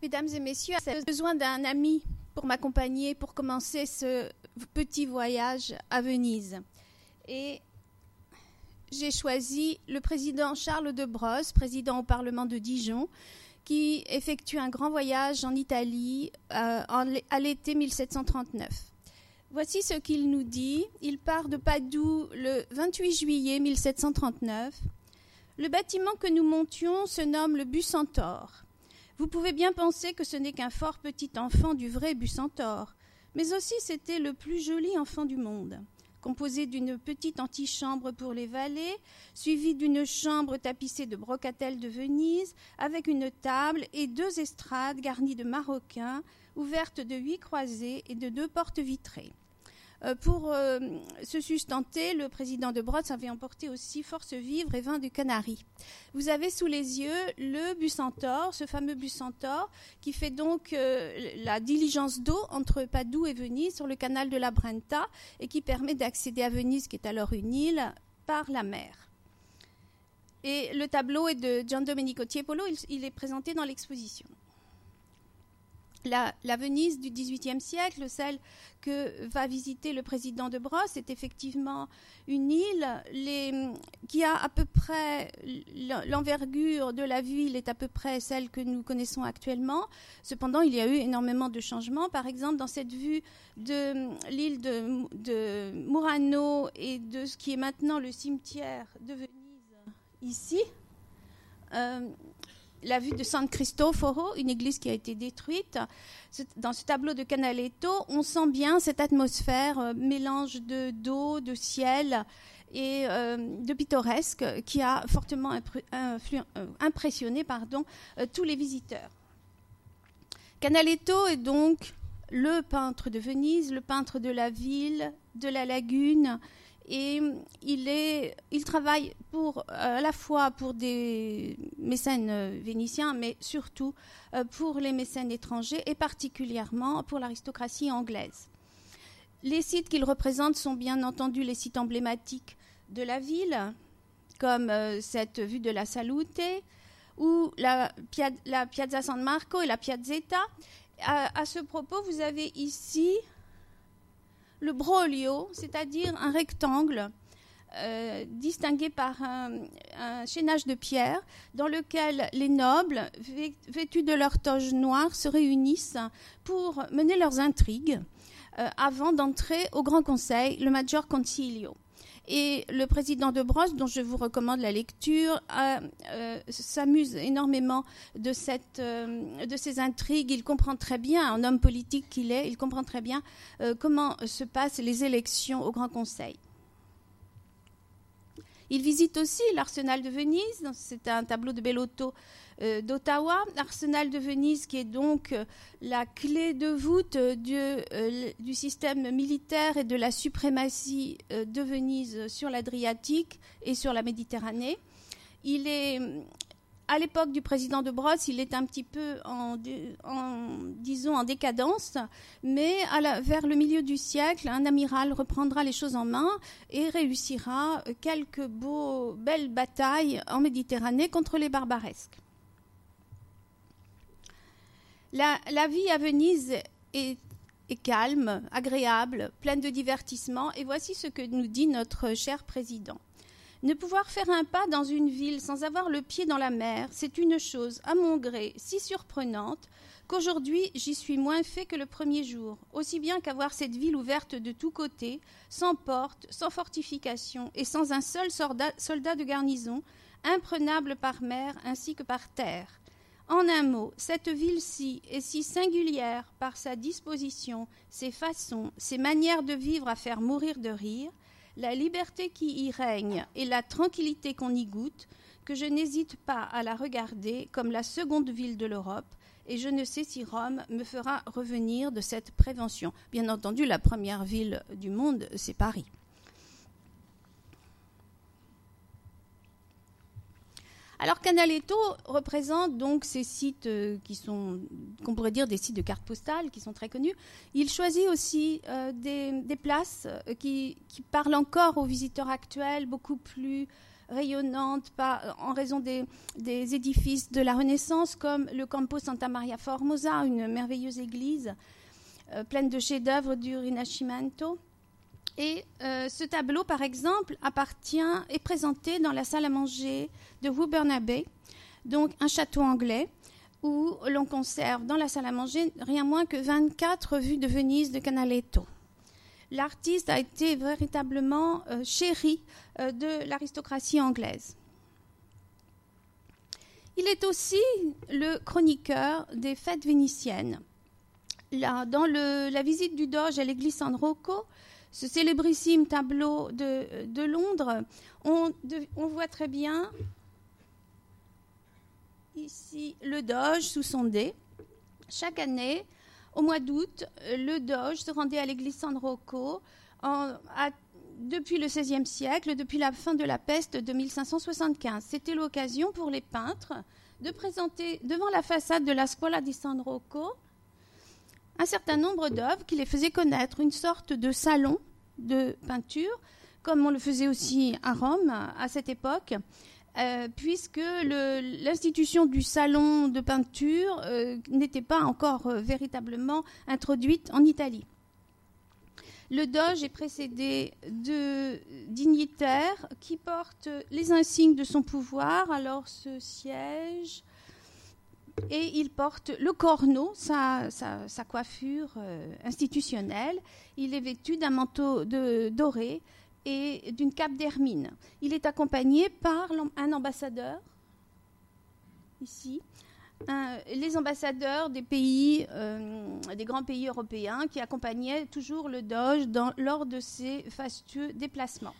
Mesdames et messieurs, j'ai besoin d'un ami pour m'accompagner pour commencer ce petit voyage à Venise. Et j'ai choisi le président Charles de Brosse, président au Parlement de Dijon, qui effectue un grand voyage en Italie euh, à l'été 1739. Voici ce qu'il nous dit. Il part de Padoue le 28 juillet 1739. Le bâtiment que nous montions se nomme le Bucentaure. Vous pouvez bien penser que ce n'est qu'un fort petit enfant du vrai Bucentaure, mais aussi c'était le plus joli enfant du monde, composé d'une petite antichambre pour les valets, suivi d'une chambre tapissée de brocatelles de Venise, avec une table et deux estrades garnies de maroquins, ouvertes de huit croisées et de deux portes vitrées. Euh, pour euh, se sustenter, le président de Brotz avait emporté aussi force vivre et vin du Canari. Vous avez sous les yeux le Bucentaure, ce fameux Bucentaure, qui fait donc euh, la diligence d'eau entre Padoue et Venise sur le canal de la Brenta et qui permet d'accéder à Venise, qui est alors une île, par la mer. Et le tableau est de Gian Domenico Tiepolo, il est présenté dans l'exposition la, Venise du XVIIIe siècle, celle que va visiter le président de Brosse, est effectivement une île qui a à peu près l'envergure de la ville est à peu près celle que nous connaissons actuellement. Cependant, il y a eu énormément de changements. Par exemple, dans cette vue de l'île de, Murano et de ce qui est maintenant le cimetière de Venise ici. Euh, la vue de San Cristoforo, une église qui a été détruite. Dans ce tableau de Canaletto, on sent bien cette atmosphère, euh, mélange de d'eau, de ciel et euh, de pittoresque qui a fortement euh, impressionné tous les visiteurs. Canaletto est donc le peintre de Venise, le peintre de la ville, de la lagune, et il, est, il travaille euh, à la fois pour des mécènes euh, vénitiens, mais surtout euh, pour les mécènes étrangers et particulièrement pour l'aristocratie anglaise. Les sites qu'il représente sont bien entendu les sites emblématiques de la ville, comme cette vue de la Salute ou la, Piazza San Marco et la Piazzetta. à ce propos, vous avez ici le broglio, c'est-à-dire un rectangle euh, distingué par un, chaînage de pierre dans lequel les nobles, vêtus de leurs toges noires, se réunissent pour mener leurs intrigues euh, avant d'entrer au Grand Conseil, le Maggior Concilio. Et le président de Brosse, dont je vous recommande la lecture, euh, s'amuse énormément euh, de ces intrigues. Il comprend très bien, un homme politique qu'il est, il comprend très bien euh, comment se passent les élections au Grand Conseil. Il visite aussi l'arsenal de Venise. C'est un tableau de Bellotto d'Ottawa. L'arsenal de Venise qui est donc euh, la clé de voûte euh, du, système militaire et de la suprématie de Venise sur l'Adriatique et sur la Méditerranée. Il est à l'époque du président de Brosse, il est un petit peu en, disons, en décadence, mais vers le milieu du siècle, un amiral reprendra les choses en main et réussira quelques belles batailles en Méditerranée contre les barbaresques. La, vie à Venise est, calme, agréable, pleine de divertissements, et voici ce que nous dit notre cher président. Ne pouvoir faire un pas dans une ville sans avoir le pied dans la mer, c'est une chose, à mon gré, si surprenante qu'aujourd'hui j'y suis moins fait que le premier jour, aussi bien qu'avoir cette ville ouverte de tous côtés, sans porte, sans fortification et sans un seul soldat de garnison, imprenable par mer ainsi que par terre. En un mot, cette ville-ci est si singulière par sa disposition, ses façons, ses manières de vivre à faire mourir de rire, la liberté qui y règne et la tranquillité qu'on y goûte, que je n'hésite pas à la regarder comme la seconde ville de l'Europe, et je ne sais si Rome me fera revenir de cette prévention. Bien entendu, la première ville du monde, c'est Paris. Alors Canaletto représente donc ces sites euh, qui sont, qu'on pourrait dire des sites de cartes postales, qui sont très connus. Il choisit aussi euh, des, places euh, qui, parlent encore aux visiteurs actuels, beaucoup plus rayonnantes en raison des, édifices de la Renaissance, comme le Campo Santa Maria Formosa, une merveilleuse église pleine de chefs-d'œuvre du Rinascimento. Et euh, ce tableau, par exemple, appartient, est présenté dans la salle à manger de Woburn Abbey, donc un château anglais, où l'on conserve dans la salle à manger rien moins que 24 vues de Venise de Canaletto. L'artiste a été véritablement euh, chéri euh, de l'aristocratie anglaise. Il est aussi le chroniqueur des fêtes vénitiennes. Là, dans la visite du Doge à l'église San Rocco, ce célébrissime tableau de, Londres, on, voit très bien ici le Doge sous son dé. Chaque année, au mois d'août, le Doge se rendait à l'église San Rocco depuis le XVIe siècle, depuis la fin de la peste de 1575. C'était l'occasion pour les peintres de présenter devant la façade de la Scuola di San Rocco un certain nombre d'œuvres qui les faisaient connaître, une sorte de salon de peinture, comme on le faisait aussi à Rome à cette époque, euh, puisque l'institution du salon de peinture euh, n'était pas encore euh, véritablement introduite en Italie. Le Doge est précédé de dignitaires qui portent les insignes de son pouvoir, alors ce siège, et il porte le corneau, sa, coiffure institutionnelle. Il est vêtu d'un manteau doré et d'une cape d'hermine. Il est accompagné par un ambassadeur, ici, les ambassadeurs des pays, euh, des grands pays européens qui accompagnaient toujours le Doge lors de ses fastueux déplacements.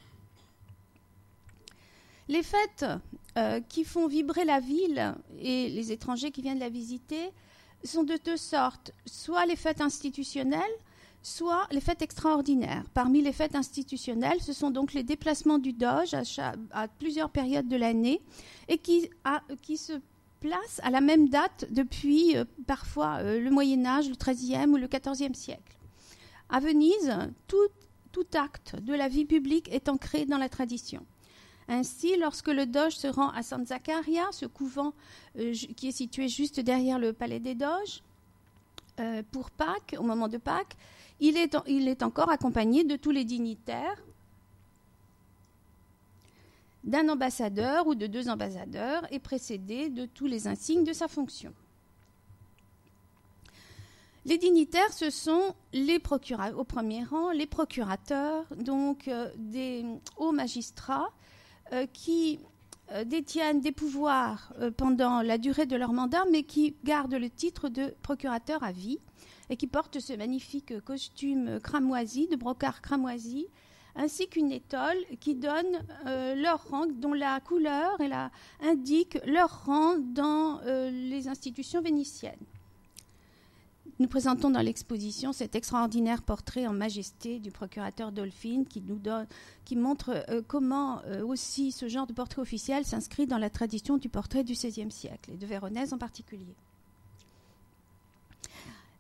Les fêtes euh, qui font vibrer la ville et les étrangers qui viennent la visiter sont de deux sortes, soit les fêtes institutionnelles, soit les fêtes extraordinaires. Parmi les fêtes institutionnelles, ce sont donc les déplacements du Doge à, plusieurs périodes de l'année et qui, se placent à la même date depuis euh, parfois euh, le Moyen Âge, le XIIIe ou le XIVe siècle. À Venise, tout, acte de la vie publique est ancré dans la tradition. Ainsi, lorsque le Doge se rend à San Zaccaria, ce couvent euh, qui est situé juste derrière le palais des Doges, pour Pâques, au moment de Pâques, il est, encore accompagné de tous les dignitaires, d'un ambassadeur ou de deux ambassadeurs et précédé de tous les insignes de sa fonction. Les dignitaires, ce sont les au premier rang les procurateurs, donc euh, des hauts magistrats euh, qui euh, détiennent des pouvoirs pendant la durée de leur mandat, mais qui gardent le titre de procurateur à vie et qui portent ce magnifique costume cramoisi, de brocart cramoisi, ainsi qu'une étole qui donne euh, leur rang, dont la couleur indique leur rang dans euh, les institutions vénitiennes. Nous présentons dans l'exposition cet extraordinaire portrait en majesté du procurateur Dolphine qui, montre euh, comment aussi ce genre de portrait officiel s'inscrit dans la tradition du portrait du XVIe siècle et de Véronèse en particulier.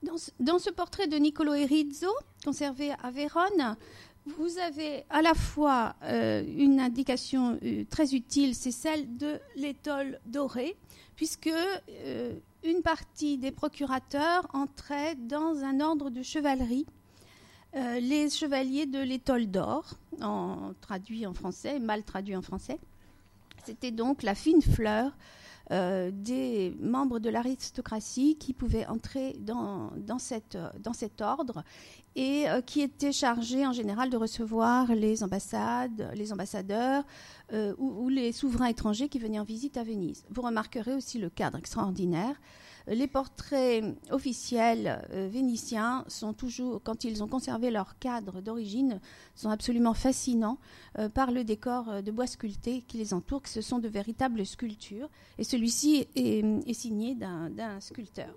Dans ce, portrait de Niccolo Erizzo, conservé à Vérone, vous avez à la fois euh, une indication euh, très utile, c'est celle de l'étole dorée, puisque euh, une partie des procurateurs entrait dans un ordre de chevalerie, les chevaliers de l'étole d'or, traduit en français, mal traduit en français. C'était donc la fine fleur euh, des membres de l'aristocratie qui pouvaient entrer dans, dans cet ordre et euh, qui étaient chargés en général de recevoir les ambassades, les ambassadeurs euh, ou, les souverains étrangers qui venaient en visite à Venise. Vous remarquerez aussi le cadre extraordinaire les portraits officiels euh, vénitiens sont toujours, quand ils ont conservé leur cadre d'origine, sont absolument fascinants par le décor de bois sculpté qui les entoure, que ce sont de véritables sculptures. Et celui-ci est, signé d'un sculpteur.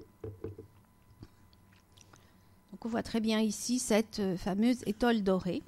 Donc on voit très bien ici cette fameuse étole dorée.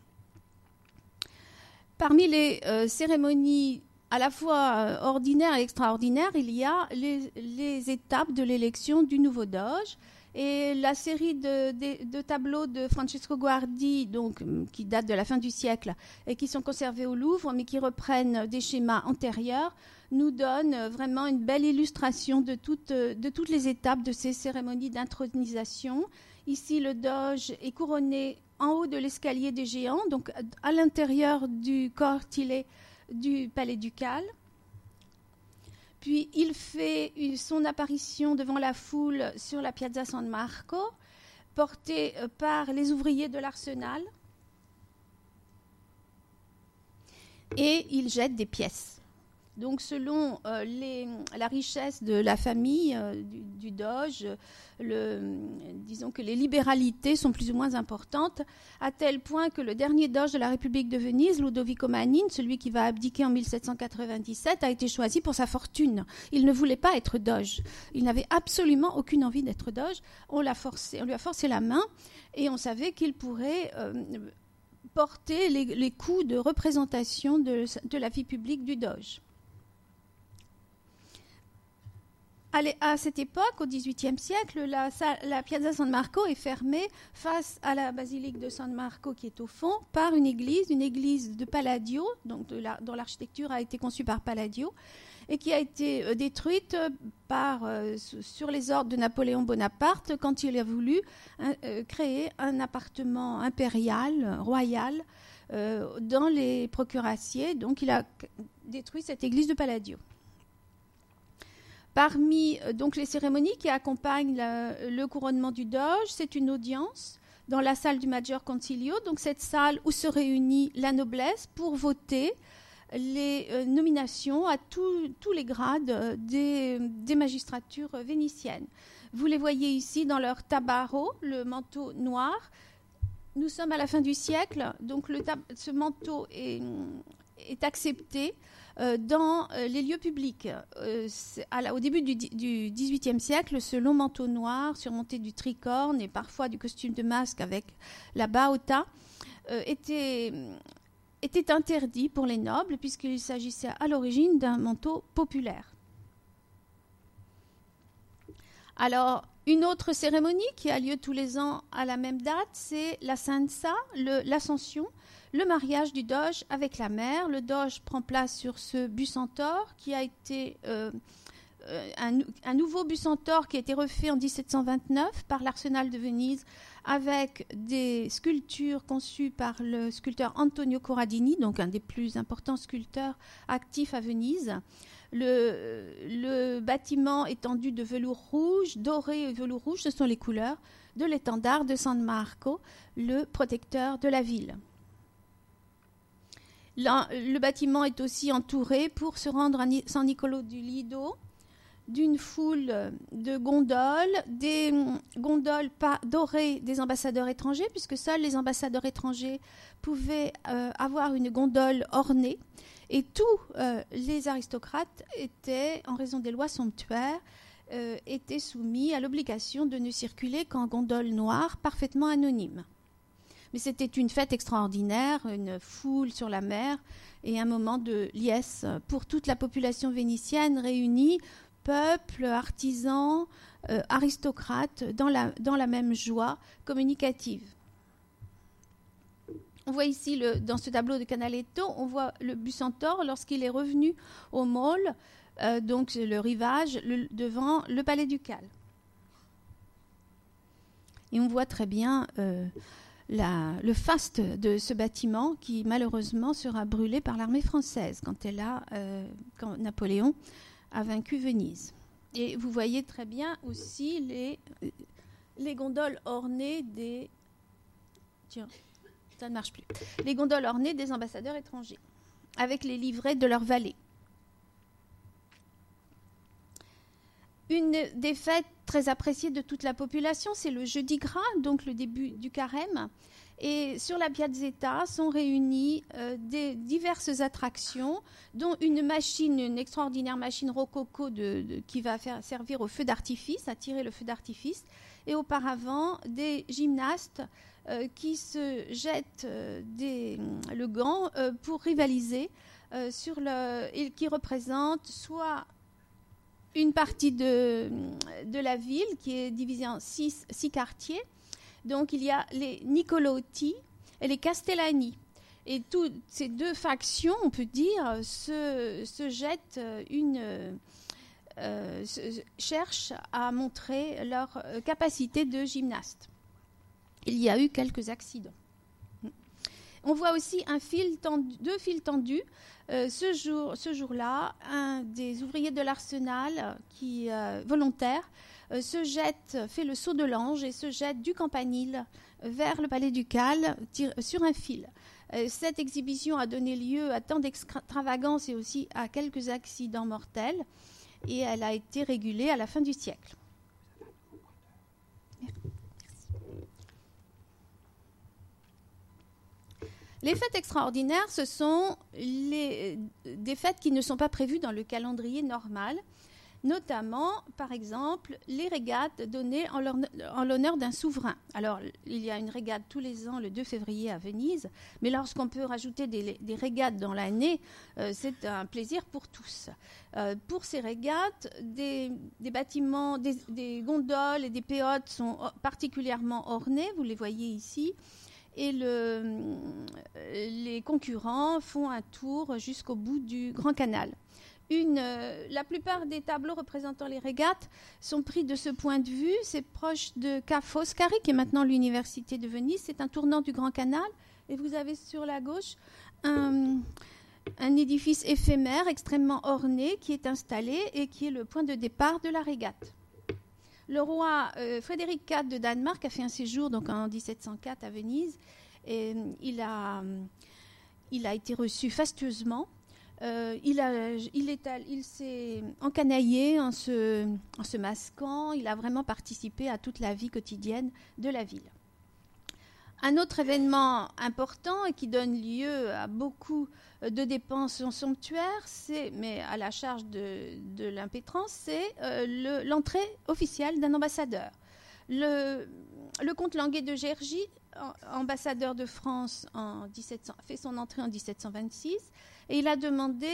Parmi les cérémonies à la fois euh, ordinaire et extraordinaire, il y a les, étapes de l'élection du nouveau Doge. Et la série de, tableaux de Francesco Guardi, donc, qui datent de la fin du siècle et qui sont conservés au Louvre, mais qui reprennent des schémas antérieurs, nous donne vraiment une belle illustration de toutes les étapes de ces cérémonies d'intronisation. Ici, le doge est couronné en haut de l'escalier des géants, donc à l'intérieur du cortilé du palais ducal. Puis il fait son apparition devant la foule sur la Piazza San Marco, porté euh, par les ouvriers de l'arsenal. Et il jette des pièces. Donc selon euh, la richesse de la famille euh, du, Doge, disons que les libéralités sont plus ou moins importantes, à tel point que le dernier Doge de la République de Venise, Ludovico Manin, celui qui va abdiquer en 1797, a été choisi pour sa fortune. Il ne voulait pas être Doge. Il n'avait absolument aucune envie d'être Doge. On, lui a forcé la main et on savait qu'il pourrait... Euh, porter les, coûts de représentation de la vie publique du Doge. À cette époque, au XVIIIe siècle, la, Piazza San Marco est fermée face à la basilique de San Marco qui est au fond par une église, une église de Palladio, dont l'architecture a été conçue par Palladio et qui a été euh, détruite par, euh, sur les ordres de Napoléon Bonaparte quand il a voulu hein, euh, créer un appartement impérial, royal, dans les procuraciers. Donc il a détruit cette église de Palladio. Parmi euh, les cérémonies qui accompagnent le couronnement du Doge, c'est une audience dans la salle du Maggior Concilio, donc cette salle où se réunit la noblesse pour voter les euh, nominations à tous les grades euh, des, magistratures vénitiennes. Vous les voyez ici dans leur tabaro, le manteau noir. Nous sommes à la fin du siècle, donc ce manteau est accepté dans euh, les lieux publics. Euh, au début du XVIIIe siècle, ce long manteau noir surmonté du tricorne et parfois du costume de masque avec la baota était, était interdit pour les nobles puisqu'il s'agissait à l'origine d'un manteau populaire. Alors, une autre cérémonie qui a lieu tous les ans à la même date, c'est la Sansa, l'Ascension, le mariage du Doge avec la mère. Le Doge prend place sur ce centaure qui a été euh, euh, un, nouveau centaure qui a été refait en 1729 par l'Arsenal de Venise avec des sculptures conçues par le sculpteur Antonio Corradini, donc un des plus importants sculpteurs actifs à Venise. Le, le, bâtiment est tendu de velours rouge, doré et velours rouge, ce sont les couleurs de l'étendard de San Marco, le protecteur de la ville le bâtiment est aussi entouré pour se rendre à San Nicolo du Lido d'une foule de gondoles, des gondoles pas dorées des ambassadeurs étrangers, puisque seuls les ambassadeurs étrangers pouvaient euh, avoir une gondole ornée. Et tous euh, les aristocrates étaient, en raison des lois somptuaires, euh, étaient soumis à l'obligation de ne circuler qu'en gondole noire, parfaitement anonyme. Mais c'était une fête extraordinaire, une foule sur la mer et un moment de liesse pour toute la population vénitienne réunie, peuple, artisans, euh, aristocrates, dans la, même joie communicative. On voit ici, le, dans ce tableau de Canaletto, on voit le Bucentaure lorsqu'il est revenu au môle, euh, donc le rivage, devant le palais ducal. Et on voit très bien euh, le faste de ce bâtiment qui malheureusement sera brûlé par l'armée française quand, elle a, euh, quand Napoléon a vaincu Venise. Et vous voyez très bien aussi les, les gondoles ornées des... Tiens, ça ne marche plus. Les gondoles ornées des ambassadeurs étrangers, avec les livrets de leurs valets. Une des fêtes très appréciées de toute la population, c'est le jeudi gras, donc le début du carême. Et sur la Piazzetta sont réunies euh, diverses attractions, dont une machine, une extraordinaire machine rococo qui va servir au feu d'artifice, à tirer le feu d'artifice, et auparavant des gymnastes euh, qui se jettent euh, le gant pour rivaliser sur le, et qui représentent soit une partie de, de, la ville qui est divisée en six, six, quartiers. Donc il y a les Nicolotti et les Castellani. Et toutes ces deux factions, on peut dire, se, se jettent une... Euh, cherchent à montrer leur euh, capacité de gymnaste. Il y a eu quelques accidents. On voit aussi un fil tendu, deux fils tendus. Euh, ce jour, ce jour-là, un des ouvriers de l'arsenal, qui volontaire, se jette, fait le saut de l'ange et se jette du campanile vers le palais ducal sur un fil. cette exhibition a donné lieu à tant d'extravagance et aussi à quelques accidents mortels et elle a été régulée à la fin du siècle. Les fêtes extraordinaires, ce sont les, des fêtes qui ne sont pas prévues dans le calendrier normal notamment, par exemple, les régates données en l'honneur d'un souverain. Alors, il y a une régate tous les ans le 2 février à Venise, mais lorsqu'on peut rajouter des, régates dans l'année, euh, c'est un plaisir pour tous. Euh, pour ces régates, des, bâtiments, des, gondoles et des péotes sont particulièrement ornés, vous les voyez ici et le, les concurrents font un tour jusqu'au bout du Grand Canal. La plupart des tableaux représentant les régates sont pris de ce point de vue. C'est proche de Ca' Foscari, qui est maintenant l'université de Venise. C'est un tournant du Grand Canal. Et vous avez sur la gauche un, édifice éphémère extrêmement orné qui est installé et qui est le point de départ de la régate. Le roi euh, Frédéric IV de Danemark a fait un séjour donc en 1704 à Venise et euh, il a, il a été reçu fastueusement euh, il, il, s'est encanaillé en se, en se masquant. Il a vraiment participé à toute la vie quotidienne de la ville. Un autre événement important et qui donne lieu à beaucoup de dépenses somptuaires, c'est, mais à la charge de, de l'impétrance, c'est euh, l'entrée officielle d'un ambassadeur. Le, le comte Languet de Gergy, ambassadeur de France, en 1700, fait son entrée en 1726 et il a demandé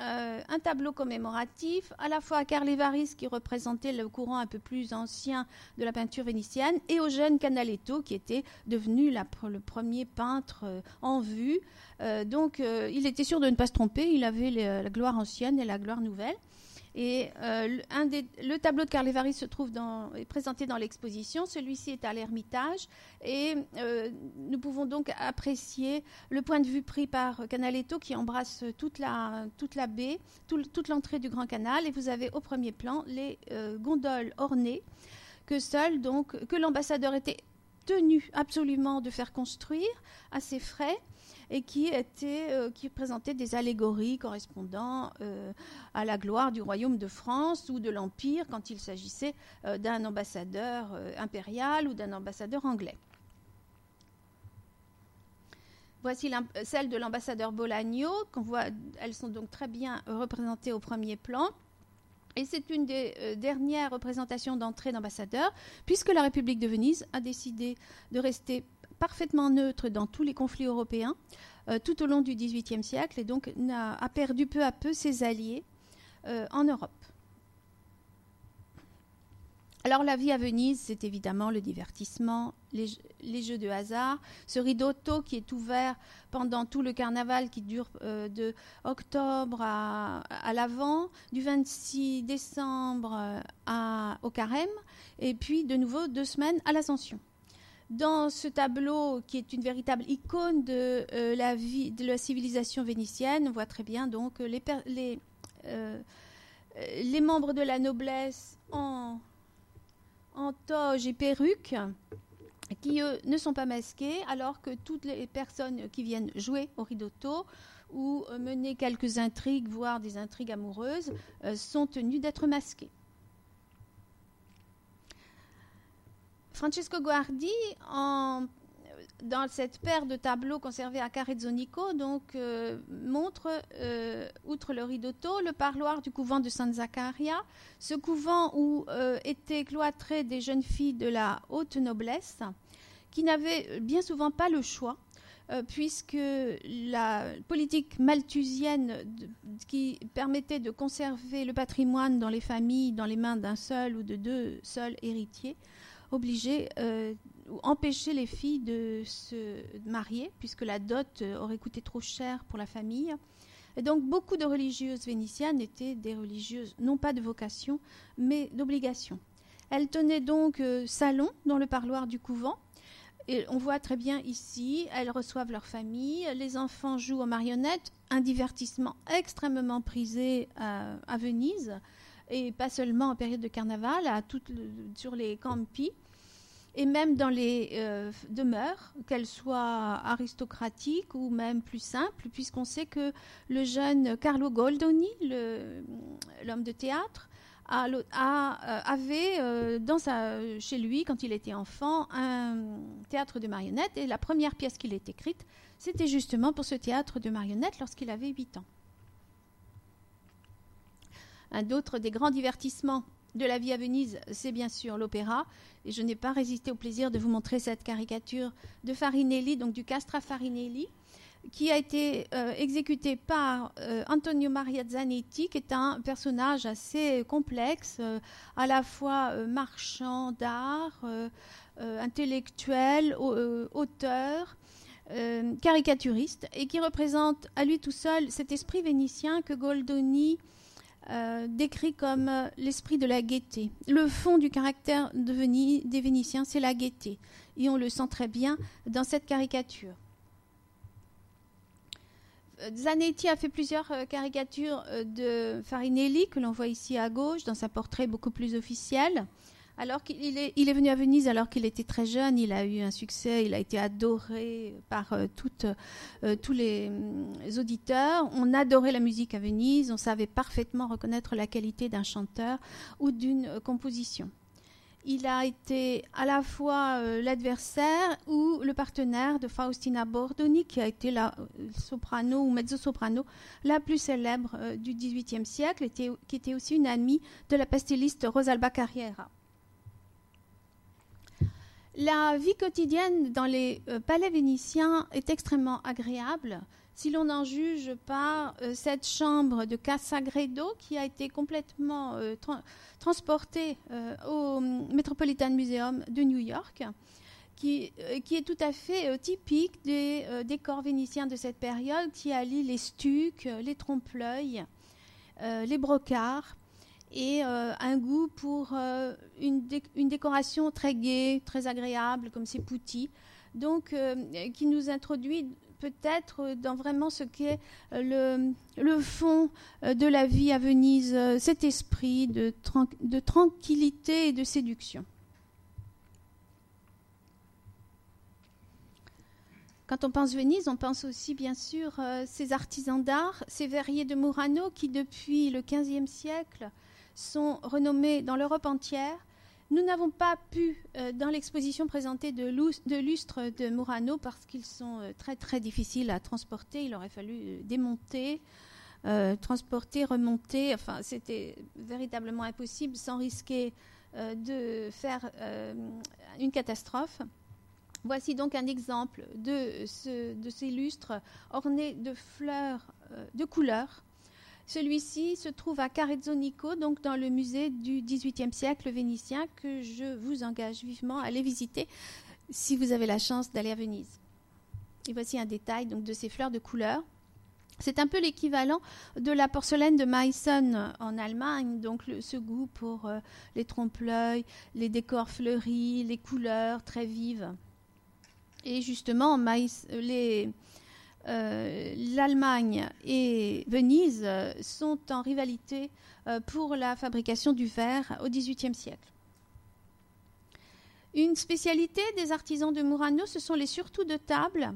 euh, un tableau commémoratif à la fois à Carl Évariste, qui représentait le courant un peu plus ancien de la peinture vénitienne, et au jeune Canaletto, qui était devenu le premier peintre euh, en vue. Euh, donc il était sûr de ne pas se tromper, il avait la gloire ancienne et la gloire nouvelle. Et euh, le tableau de Carlevari est présenté dans l'exposition. Celui-ci est à l'Ermitage. Et euh, nous pouvons donc apprécier le point de vue pris par Canaletto qui embrasse toute la, toute la baie, toute l'entrée du Grand Canal. Et vous avez au premier plan les euh, gondoles ornées que seul, donc, que l'ambassadeur était tenu absolument de faire construire à ses frais et qui, était, euh, présentait des allégories correspondant euh, à la gloire du royaume de France ou de l'Empire quand il s'agissait euh, d'un ambassadeur impérial ou d'un ambassadeur anglais. Voici celle de l'ambassadeur Bolagno, qu'on voit, elles sont donc très bien représentées au premier plan. Et c'est une des dernières représentations d'entrée d'ambassadeur, puisque la République de Venise a décidé de rester parfaitement neutre dans tous les conflits européens euh, tout au long du XVIIIe siècle et donc a, perdu peu à peu ses alliés euh, en Europe. Alors la vie à Venise, c'est évidemment le divertissement, les, jeux de hasard, ce ridotto qui est ouvert pendant tout le carnaval qui dure euh, de octobre à, l'avant, du 26 décembre au carême, et puis de nouveau deux semaines à l'ascension dans ce tableau qui est une véritable icône de euh, la civilisation vénitienne, on voit très bien donc euh, les membres de la noblesse en, en toge et perruque qui eux ne sont pas masqués alors que toutes les personnes qui viennent jouer au ridotto ou mener quelques intrigues, voire des intrigues amoureuses, euh, sont tenues d'être masquées. Francesco Guardi, dans cette paire de tableaux conservés à Carezzonico, euh, montre, euh, outre le ridotto, le parloir du couvent de San Zaccaria, ce couvent où euh, étaient cloîtrées des jeunes filles de la haute noblesse, qui n'avaient bien souvent pas le choix puisque la politique malthusienne qui permettait de conserver le patrimoine dans les familles dans les mains d'un seul ou de deux seuls héritiers obligeait euh, ou empêchait les filles de se marier, puisque la dot aurait coûté trop cher pour la famille. Et donc beaucoup de religieuses vénitiennes étaient des religieuses non pas de vocation, mais d'obligation. Elles tenaient donc euh, salon dans le parloir du couvent, et on voit très bien ici, elles reçoivent leur famille, les enfants jouent aux marionnettes, un divertissement extrêmement prisé à, Venise, et pas seulement en période de carnaval, sur les campi, et même dans les euh, demeures, qu'elles soient aristocratiques ou même plus simples, puisqu'on sait que le jeune Carlo Goldoni, l'homme de théâtre, euh, avait euh, chez lui, quand il était enfant, un théâtre de marionnettes. Et la première pièce qu'il ait écrite, c'était justement pour ce théâtre de marionnettes lorsqu'il avait 8 ans. Un d'autres des grands divertissements de la vie à Venise, c'est bien sûr l'opéra. Et je n'ai pas résisté au plaisir de vous montrer cette caricature de Farinelli, donc du Castra Farinelli, qui a été euh, exécuté par euh, Antonio Maria Zanetti, qui est un personnage assez complexe, euh, à la fois marchand d'art, intellectuel, auteur, caricaturiste, et qui représente à lui tout seul cet esprit vénitien que Goldoni décrit comme l'esprit de la gaieté. Le fond du caractère des Vénitiens, c'est la gaieté. Et on le sent très bien dans cette caricature. Zanetti a fait plusieurs euh, caricatures euh, de Farinelli que l'on voit ici à gauche dans un portrait beaucoup plus officiel. Alors qu'il est, il est venu à Venise alors qu'il était très jeune, il a eu un succès, il a été adoré par euh, toutes, tous les, les, auditeurs. On adorait la musique à Venise, on savait parfaitement reconnaître la qualité d'un chanteur ou d'une composition il a été à la fois euh, l'adversaire ou le partenaire de Faustina Bordoni, qui a été la euh, soprano ou mezzo-soprano la plus célèbre euh, du XVIIIe siècle, qui était aussi une amie de la pastilliste Rosalba Carriera. La vie quotidienne dans les palais vénitiens est extrêmement agréable. Si l'on en juge par cette chambre de Casagredo qui a été complètement euh, au Metropolitan Museum de New York, qui, euh, est tout à fait euh, typique des décors vénitiens de cette période, qui allie les stucs, les trompe-l'œil, les brocards et un goût pour une, une, décoration très gaie, très agréable, comme ces poutis, donc qui nous introduit peut-être dans vraiment ce qu'est euh, le, le, fond euh, de la vie à Venise, euh, cet esprit de, de tranquillité et de séduction. Quand on pense Venise, on pense aussi bien sûr ces artisans d'art, ces verriers de Murano qui depuis le XVe siècle sont renommés dans l'Europe entière nous n'avons pas pu, euh, dans l'exposition présenter de, lustres de Murano, parce qu'ils sont euh, très très difficiles à transporter. Il aurait fallu euh, démonter, transporter, remonter. Enfin, c'était véritablement impossible sans risquer de faire une catastrophe. Voici donc un exemple de, de ces lustres ornés de fleurs de couleurs celui-ci se trouve à Carezzonico, donc dans le musée du XVIIIe siècle vénitien, que je vous engage vivement à aller visiter si vous avez la chance d'aller à Venise. Et voici un détail donc de ces fleurs de couleur. C'est un peu l'équivalent de la porcelaine de Meissen en Allemagne, donc ce goût pour euh, les trompe-l'œil, les décors fleuris, les couleurs très vives. Et justement, les, euh, l'Allemagne et Venise sont en rivalité euh, pour la fabrication du verre au XVIIIe siècle. Une spécialité des artisans de Murano, ce sont les surtout de table,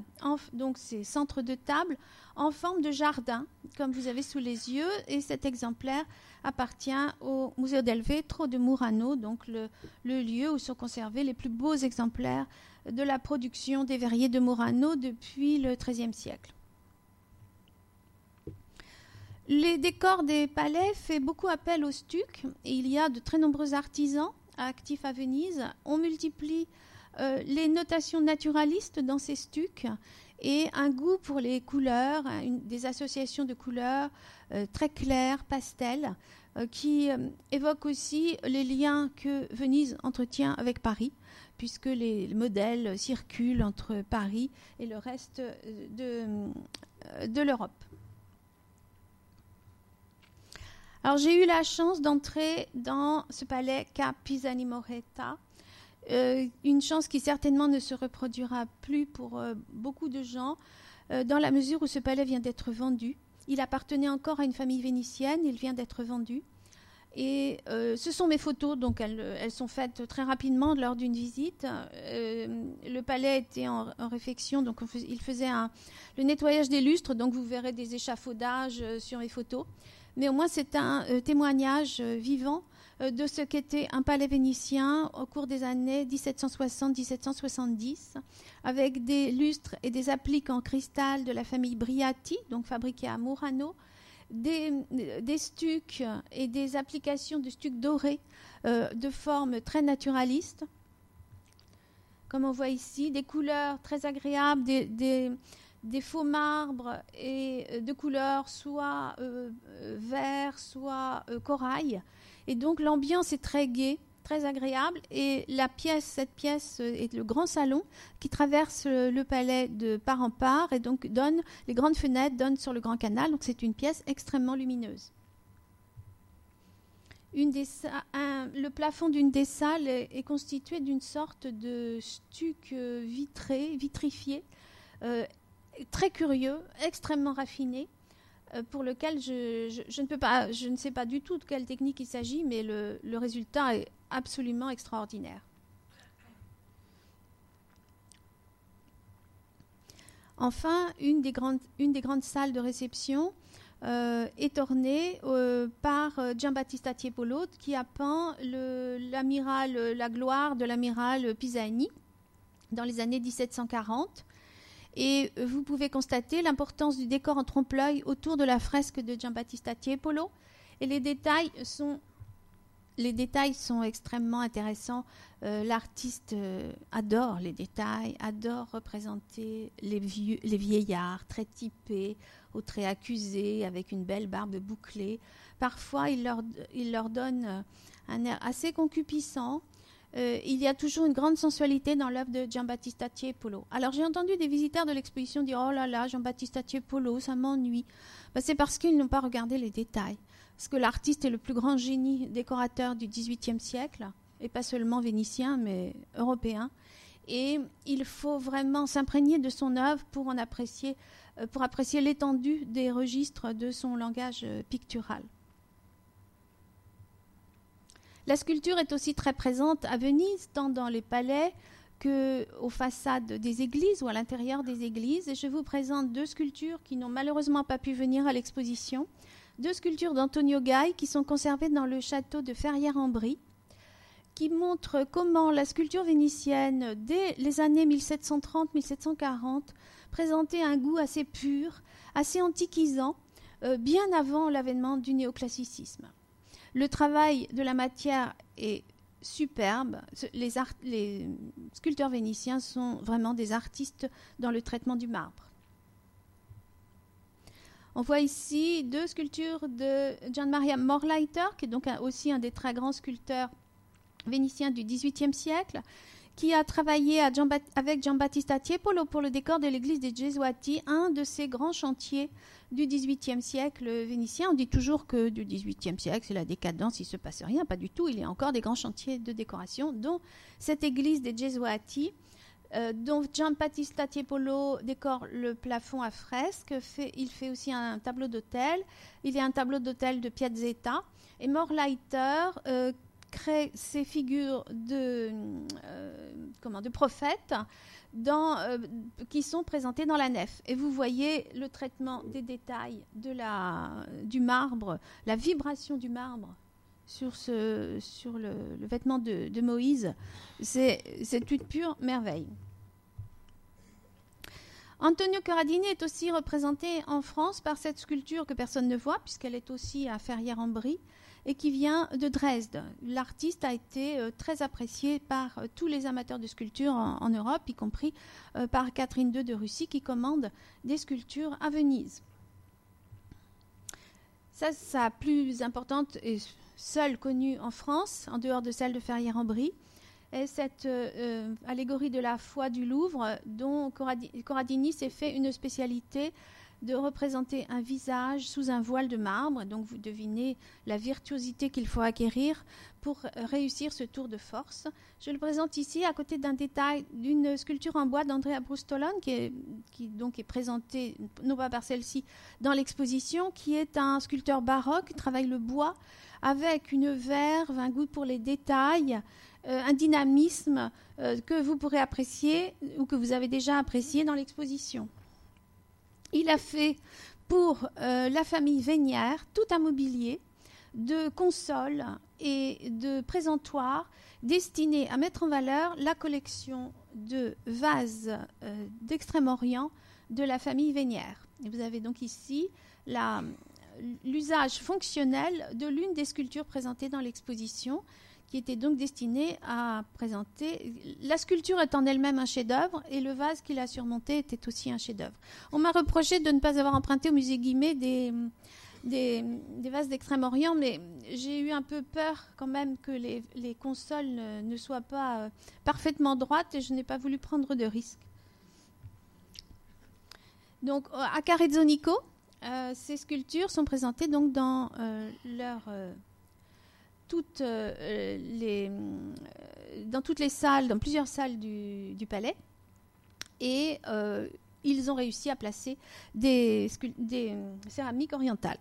donc ces centres de table en forme de jardin, comme vous avez sous les yeux, et cet exemplaire appartient au Museo del Vetro de Murano, donc le, le lieu où sont conservés les plus beaux exemplaires de la production des verriers de Murano depuis le XIIIe siècle. Les décors des palais font beaucoup appel au stuc et il y a de très nombreux artisans actifs à Venise. On multiplie les notations naturalistes dans ces stucs et un goût pour les couleurs, des associations de couleurs très claires, pastel, qui évoquent aussi les liens que Venise entretient avec Paris puisque les modèles circulent entre Paris et le reste de, de l'Europe. Alors j'ai eu la chance d'entrer dans ce palais Cap Pisani Moretta, euh, une chance qui certainement ne se reproduira plus pour euh, beaucoup de gens, euh, dans la mesure où ce palais vient d'être vendu. Il appartenait encore à une famille vénitienne, il vient d'être vendu. Et ce sont mes photos, donc elles, sont faites très rapidement lors d'une visite. le palais était en, réfection, donc il faisait le nettoyage des lustres, donc vous verrez des échafaudages sur mes photos mais au moins c'est un euh, témoignage euh, vivant euh, de ce qu'était un palais vénitien au cours des années 1760-1770, avec des lustres et des appliques en cristal de la famille Briati, donc fabriqués à Murano, des, stucs et des applications de stucs dorés de forme très naturaliste, comme on voit ici, des couleurs très agréables, des faux marbres et euh, de couleur soit euh, euh, vert, soit corail. Et donc l'ambiance est très gaie, très agréable. Et la pièce, cette pièce est le grand salon qui traverse le, palais de part en part et donc donne les grandes fenêtres donnent sur le grand canal. Donc c'est une pièce extrêmement lumineuse. Une des, le plafond d'une des salles est, constitué d'une sorte de stuc vitré, vitrifié, très curieux, extrêmement raffiné, euh, pour lequel je, ne peux pas, je ne sais pas du tout de quelle technique il s'agit, mais le, résultat est absolument extraordinaire. Enfin, une des grandes, une des grandes salles de réception euh, est ornée euh, par Giambattista Tiepolo, qui a peint l'amiral, la gloire de l'amiral Pisani dans les années 1740. Et vous pouvez constater l'importance du décor en trompe-l'œil autour de la fresque de Giambattista Tiepolo. Et les détails sont, les détails sont extrêmement intéressants. Euh, l'artiste euh, adore les détails, adore représenter les, vieux, les vieillards très typés, aux traits accusés, avec une belle barbe bouclée. Parfois, il leur, il leur donne un air assez concupissant euh, il y a toujours une grande sensualité dans l'œuvre de Giambattista Tiepolo. Alors j'ai entendu des visiteurs de l'exposition dire Oh là là, Giambattista Tiepolo, ça m'ennuie. Ben, c'est parce qu'ils n'ont pas regardé les détails. Parce que l'artiste est le plus grand génie décorateur du XVIIIe siècle, et pas seulement vénitien, mais européen. Et il faut vraiment s'imprégner de son œuvre pour euh, apprécier l'étendue des registres de son langage euh, pictural. La sculpture est aussi très présente à Venise, tant dans les palais que aux façades des églises ou à l'intérieur des églises. Et je vous présente deux sculptures qui n'ont malheureusement pas pu venir à l'exposition. Deux sculptures d'Antonio Gai qui sont conservées dans le château de Ferrières-en-Brie, qui montrent comment la sculpture vénitienne, dès les années 1730-1740, présentait un goût assez pur, assez antiquisant, euh, bien avant l'avènement du néoclassicisme. Le travail de la matière est superbe. Les, sculpteurs vénitiens sont vraiment des artistes dans le traitement du marbre. On voit ici deux sculptures de Gian Maria Morleiter, qui est donc aussi un des très grands sculpteurs vénitiens du XVIIIe siècle, qui a travaillé avec Giambattista Tiepolo pour le décor de l'église des Gesuati, un de ces grands chantiers du XVIIIe siècle vénitien. On dit toujours que du XVIIIe siècle, c'est la décadence, il se passe rien. Pas du tout. Il y a encore des grands chantiers de décoration, dont cette église des Gesuati, euh, dont Giambattista Tiepolo décore le plafond à fresque. il fait aussi un tableau d'hôtel. Il y a un tableau d'hôtel de Piazzetta. Et Morleiter euh, crée ces figures de, euh, comment, de prophètes euh, qui sont présentés dans la nef. Et vous voyez le traitement des détails de la, du marbre, la vibration du marbre sur, ce, sur le, vêtement de, de Moïse. C'est une pure merveille. Antonio Corradini est aussi représenté en France par cette sculpture que personne ne voit, puisqu'elle est aussi à Ferrières-en-Brie, et qui vient de Dresde. L'artiste a été très apprécié par tous les amateurs de sculpture en, Europe, y compris par Catherine II de Russie qui commande des sculptures à Venise. Ça, sa plus importante et seule connue en France, en dehors de celle de Ferrières-en-Brie, est cette euh, euh, allégorie de la foi du Louvre, dont Corradini s'est fait une spécialité de représenter un visage sous un voile de marbre. Donc vous devinez la virtuosité qu'il faut acquérir pour réussir ce tour de force. Je le présente ici à côté d'un détail d'une sculpture en bois d'Andrea Brustolone qui est, donc est présentée, non pas par celle-ci, dans l'exposition, qui est un sculpteur baroque, qui travaille le bois avec une verve, un goût pour les détails, euh, un dynamisme euh, que vous pourrez apprécier ou que vous avez déjà apprécié dans l'exposition. Il a fait pour euh, la famille Vénière tout un mobilier de consoles et de présentoirs destinés à mettre en valeur la collection de vases d'Extrême-Orient de la famille Vénière. Vous avez donc ici l'usage fonctionnel de l'une des sculptures présentées dans l'exposition qui était donc destiné à présenter. La sculpture est en elle-même un chef-d'œuvre et le vase qu'il a surmonté était aussi un chef-d'œuvre. On m'a reproché de ne pas avoir emprunté au musée Guimet des, des, vases d'Extrême-Orient, mais j'ai eu un peu peur quand même que les, consoles ne, soient pas euh, parfaitement droites et je n'ai pas voulu prendre de risques. Donc à Carezzonico, euh, ces sculptures sont présentées donc dans euh, leur toutes euh, les, euh, dans toutes les salles, dans plusieurs salles du, palais. Et euh, ils ont réussi à placer des, céramiques orientales.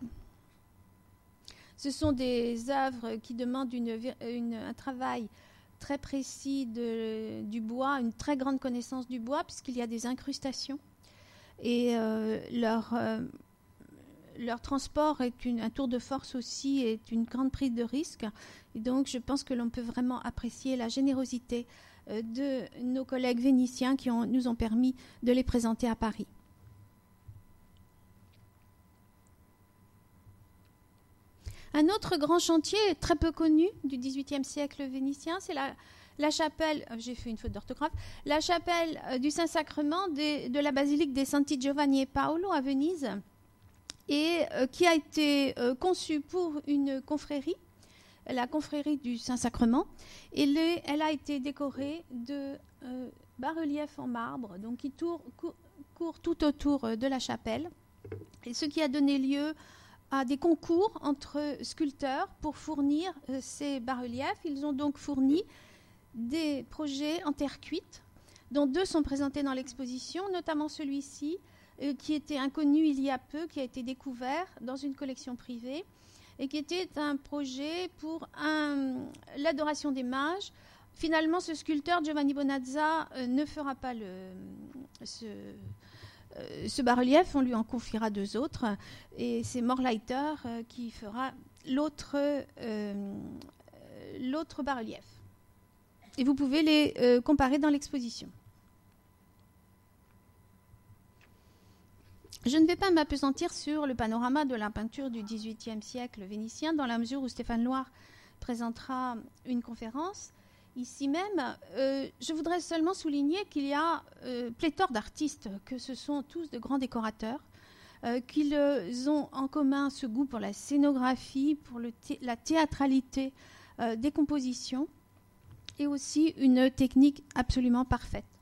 Ce sont des œuvres qui demandent un travail très précis du bois, une très grande connaissance du bois, puisqu'il y a des incrustations. Et leur, leur transport est un tour de force aussi, est une grande prise de risque. Donc, je pense que l'on peut vraiment apprécier la générosité euh, de nos collègues vénitiens qui nous ont permis de les présenter à Paris. Un autre grand chantier très peu connu du XVIIIe siècle vénitien, c'est la, chapelle, euh, j'ai fait une faute d'orthographe, la chapelle euh, du Saint-Sacrement de la basilique des Santi Giovanni et Paolo à Venise et euh, qui a été euh, conçue pour une confrérie, la confrérie du Saint-Sacrement. Elle a été décorée de euh, bas-reliefs en marbre, donc qui courent tout autour de la chapelle, et ce qui a donné lieu à des concours entre sculpteurs pour fournir ces bas-reliefs. Ils ont donc fourni des projets en terre cuite, dont deux sont présentés dans l'exposition, notamment celui-ci, qui était inconnu il y a peu, qui a été découvert dans une collection privée et qui était un projet pour l'adoration des mages. Finalement, ce sculpteur, Giovanni Bonazza, euh, ne fera pas euh, ce bas-relief. On lui en confiera deux autres. Et c'est Morleiter qui fera l'autre l'autre bas-relief. Et vous pouvez les comparer dans l'exposition. Je ne vais pas m'apesantir sur le panorama de la peinture du XVIIIe siècle vénitien, dans la mesure où Stéphane Loire présentera une conférence ici même. Euh, je voudrais seulement souligner qu'il y a euh, pléthore d'artistes, que ce sont tous de grands décorateurs, euh, qu'ils ont en commun ce goût pour la scénographie, pour la théâtralité des compositions, et aussi une technique absolument parfaite.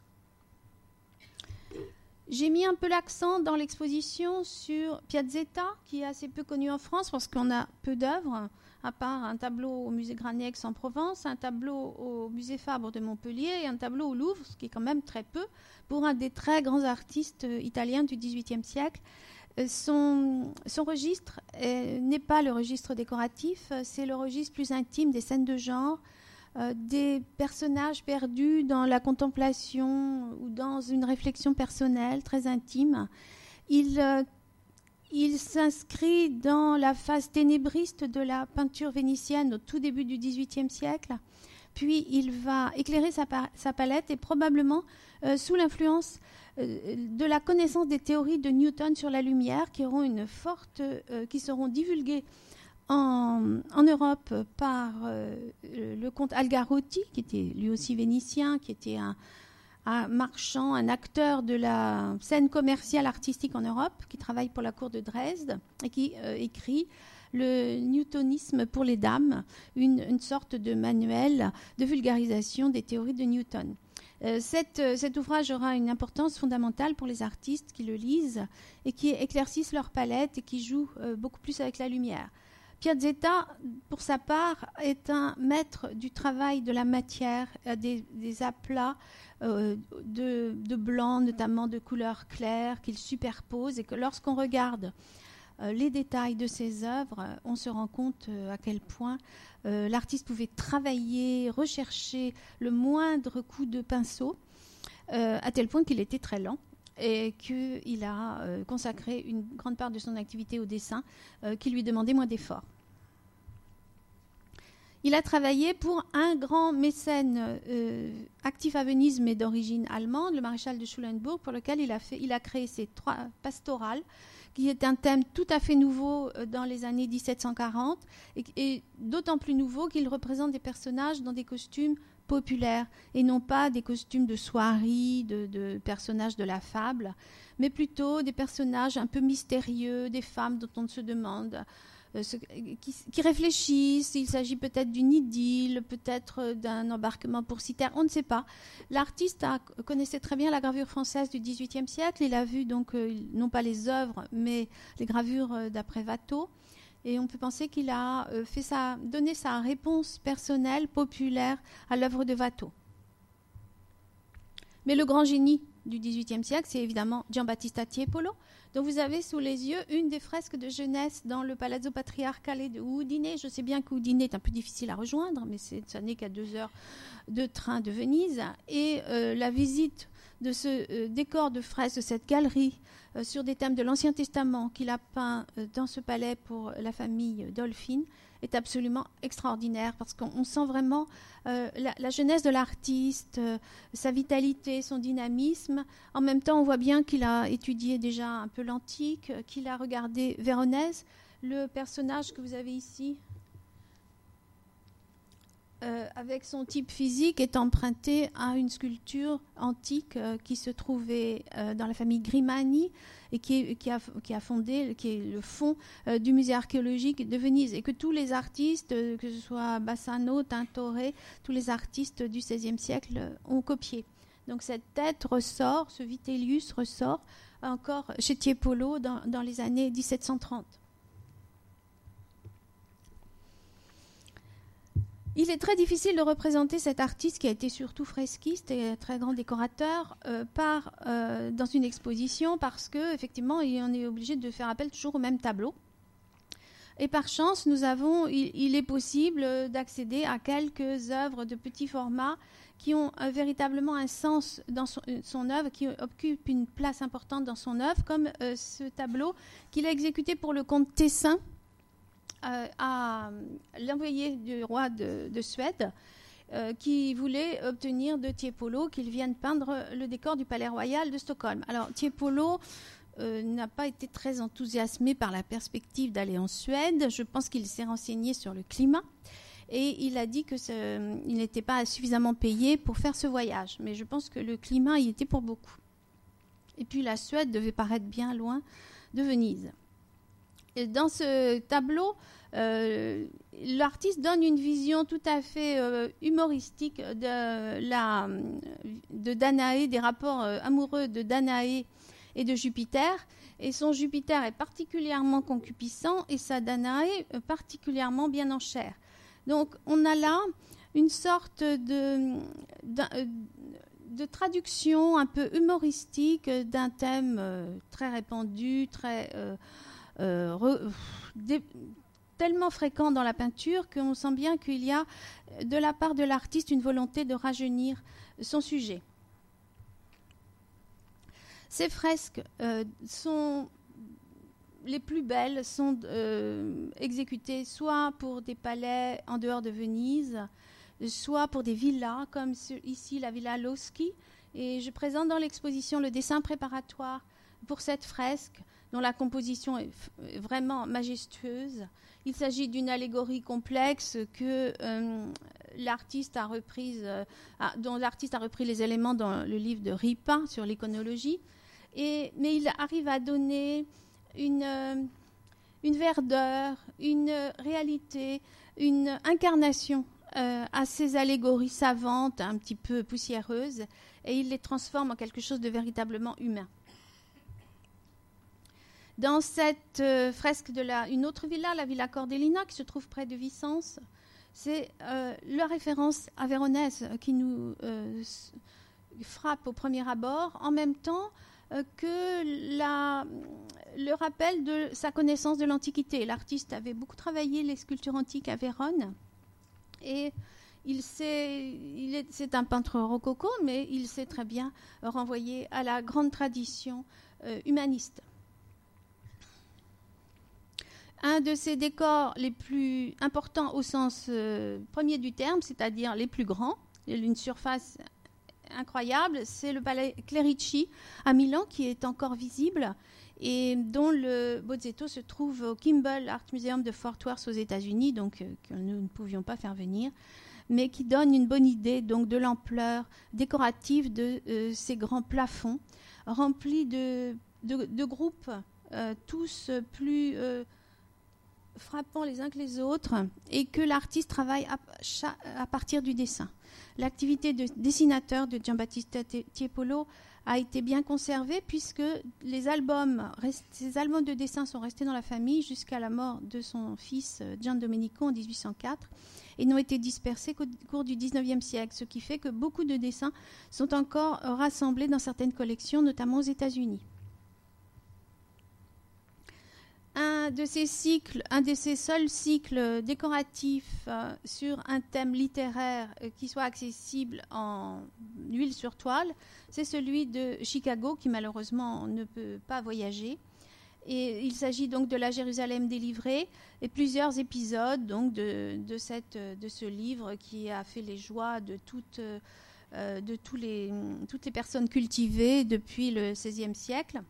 J'ai mis un peu l'accent dans l'exposition sur Piazzetta, qui est assez peu connu en France parce qu'on a peu d'œuvres, à part un tableau au musée Granier en Provence, un tableau au musée Fabre de Montpellier et un tableau au Louvre, ce qui est quand même très peu pour un des très grands artistes euh, italiens du XVIIIe siècle. Euh, son, son registre euh, n'est pas le registre décoratif, c'est le registre plus intime des scènes de genre, euh, des personnages perdus dans la contemplation ou dans une réflexion personnelle très intime. Il, euh, s'inscrit dans la phase ténébriste de la peinture vénitienne au tout début du XVIIIe siècle. Puis il va éclairer sa, palette et probablement euh, sous l'influence de la connaissance des théories de Newton sur la lumière qui seront divulguées en, Europe par le comte Algarotti, qui était lui aussi vénitien, qui était un, marchand, un acteur de la scène commerciale artistique en Europe, qui travaille pour la cour de Dresde et qui écrit le newtonisme pour les dames, une, sorte de manuel de vulgarisation des théories de Newton. Euh, euh, cet ouvrage aura une importance fondamentale pour les artistes qui le lisent et qui éclaircissent leur palette et qui jouent euh, beaucoup plus avec la lumière. Piazzetta, pour sa part, est un maître du travail de la matière, des, aplats de, de, blanc, notamment de couleurs claires, qu'il superpose et que lorsqu'on regarde euh, les détails de ses œuvres, euh, on se rend compte euh, à quel point l'artiste pouvait travailler, rechercher le moindre coup de pinceau, à tel point qu'il était très lent et qu'il a consacré une grande part de son activité au dessin qui lui demandait moins d'efforts. Il a travaillé pour un grand mécène actif à Venise mais d'origine allemande, le maréchal de Schulenburg, pour lequel il a, créé ses trois pastorales qui est un thème tout à fait nouveau euh, dans les années 1740 et, d'autant plus nouveau qu'il représente des personnages dans des costumes populaires et non pas des costumes de soierie, de, personnages de la fable, mais plutôt des personnages un peu mystérieux, des femmes dont on se demande euh, qui, réfléchissent. Il s'agit peut-être d'une idylle, peut-être euh, d'un embarquement pour Citer, on ne sait pas. L'artiste connaissait très bien la gravure française du XVIIIe siècle. Il a vu donc euh, non pas les œuvres, mais les gravures d'après Watteau. Et on peut penser qu'il a fait donné sa réponse personnelle, populaire à l'œuvre de Watteau. Mais le grand génie du XVIIIe siècle, c'est évidemment Giambattista Tiepolo, donc vous avez sous les yeux une des fresques de jeunesse dans le Palazzo Patriarcale de Udine. Je sais bien que Udine est un peu difficile à rejoindre, mais ça n'est qu'à deux heures de train de Venise. Et euh, la visite de ce euh, décor de fresques, de cette galerie euh, sur des thèmes de l'Ancien Testament qu'il a peint dans ce palais pour la famille Dolphine est absolument extraordinaire parce qu'on sent vraiment euh, la, jeunesse de l'artiste, euh, sa vitalité, son dynamisme. En même temps, on voit bien qu'il a étudié déjà un peu l'antique, euh, qu'il a regardé Véronèse. Le personnage que vous avez ici, euh, avec son type physique, est emprunté à une sculpture antique euh, qui se trouvait euh, dans la famille Grimani et qui, a, fondé, qui est le fond du musée archéologique de Venise. Et que tous les artistes, que ce soit Bassano, Tintoret, tous les artistes du XVIe siècle ont copié. Donc cette tête ressort, ce Vitellius ressort encore chez Tiepolo dans les années 1730. Il est très difficile de représenter cet artiste qui a été surtout fresquiste et très grand décorateur euh, euh, dans une exposition parce que effectivement on est obligé de faire appel toujours au même tableau. Et par chance, nous avons, il, est possible d'accéder à quelques œuvres de petit format qui ont euh, véritablement un sens dans son, œuvre, qui occupent une place importante dans son œuvre, comme ce tableau qu'il a exécuté pour le comte Tessin euh, à l'envoyé du roi de, Suède euh, qui voulait obtenir de Tiepolo qu'il vienne peindre le décor du palais royal de Stockholm. Alors Tiepolo euh, n'a pas été très enthousiasmé par la perspective d'aller en Suède. Je pense qu'il s'est renseigné sur le climat et il a dit que il n'était pas suffisamment payé pour faire ce voyage. Mais je pense que le climat y était pour beaucoup. Et puis la Suède devait paraître bien loin de Venise dans ce tableau, euh, l'artiste donne une vision tout à fait euh, humoristique de, la, de Danaé, des rapports euh, amoureux de Danaé et de Jupiter. Et son Jupiter est particulièrement concupissant et sa Danaé particulièrement bien en chair. Donc on a là une sorte de, de traduction un peu humoristique d'un thème très répandu, très euh, tellement fréquent dans la peinture qu'on sent bien qu'il y a de la part de l'artiste une volonté de rajeunir son sujet. Ces fresques euh, sont les plus belles sont euh, exécutées soit pour des palais en dehors de Venise, soit pour des villas, comme ici la villa Loschi. Et je présente dans l'exposition le dessin préparatoire pour cette fresque dont la composition est vraiment majestueuse. Il s'agit d'une allégorie complexe que euh, l'artiste a reprise, euh, dont l'artiste a repris les éléments dans le livre de Ripa sur l'iconologie. Mais il arrive à donner une, euh, une verdeur, une réalité, une incarnation à ces allégories savantes, un petit peu poussiéreuses, et il les transforme en quelque chose de véritablement humain. Dans cette euh, fresque de la, une autre villa, la villa Cordellina, qui se trouve près de Vicence, c'est euh, la référence à Véronèse qui nous euh, frappe au premier abord, en même temps que le rappel de sa connaissance de l'Antiquité. L'artiste avait beaucoup travaillé les sculptures antiques à Vérone et il c'est un peintre rococo, mais il sait très bien renvoyer à la grande tradition humaniste un de ces décors les plus importants au sens euh, premier du terme, c'est-à-dire les plus grands, une surface incroyable, c'est le palais Clerici à Milan qui est encore visible et dont le Bozzetto se trouve au Kimball Art Museum de Fort Worth aux États-Unis, donc euh, que nous ne pouvions pas faire venir, mais qui donne une bonne idée donc de l'ampleur décorative de euh, ces grands plafonds remplis de, groupes tous plus frappant les uns que les autres et que l'artiste travaille à, partir du dessin. L'activité de dessinateur de Giambattista Tiepolo a été bien conservée puisque les albums, ces albums de dessin sont restés dans la famille jusqu'à la mort de son fils euh, Gian Domenico en 1804 et n'ont été dispersés qu'au cours du 19e siècle, ce qui fait que beaucoup de dessins sont encore rassemblés dans certaines collections, notamment aux États-Unis un de ces cycles, un de ces seuls cycles décoratifs euh, sur un thème littéraire euh, qui soit accessible en huile sur toile, c'est celui de Chicago qui malheureusement ne peut pas voyager. Et il s'agit donc de la Jérusalem délivrée et plusieurs épisodes donc de, ce livre qui a fait les joies de toutes, euh, les, toutes les personnes cultivées depuis le XVIe siècle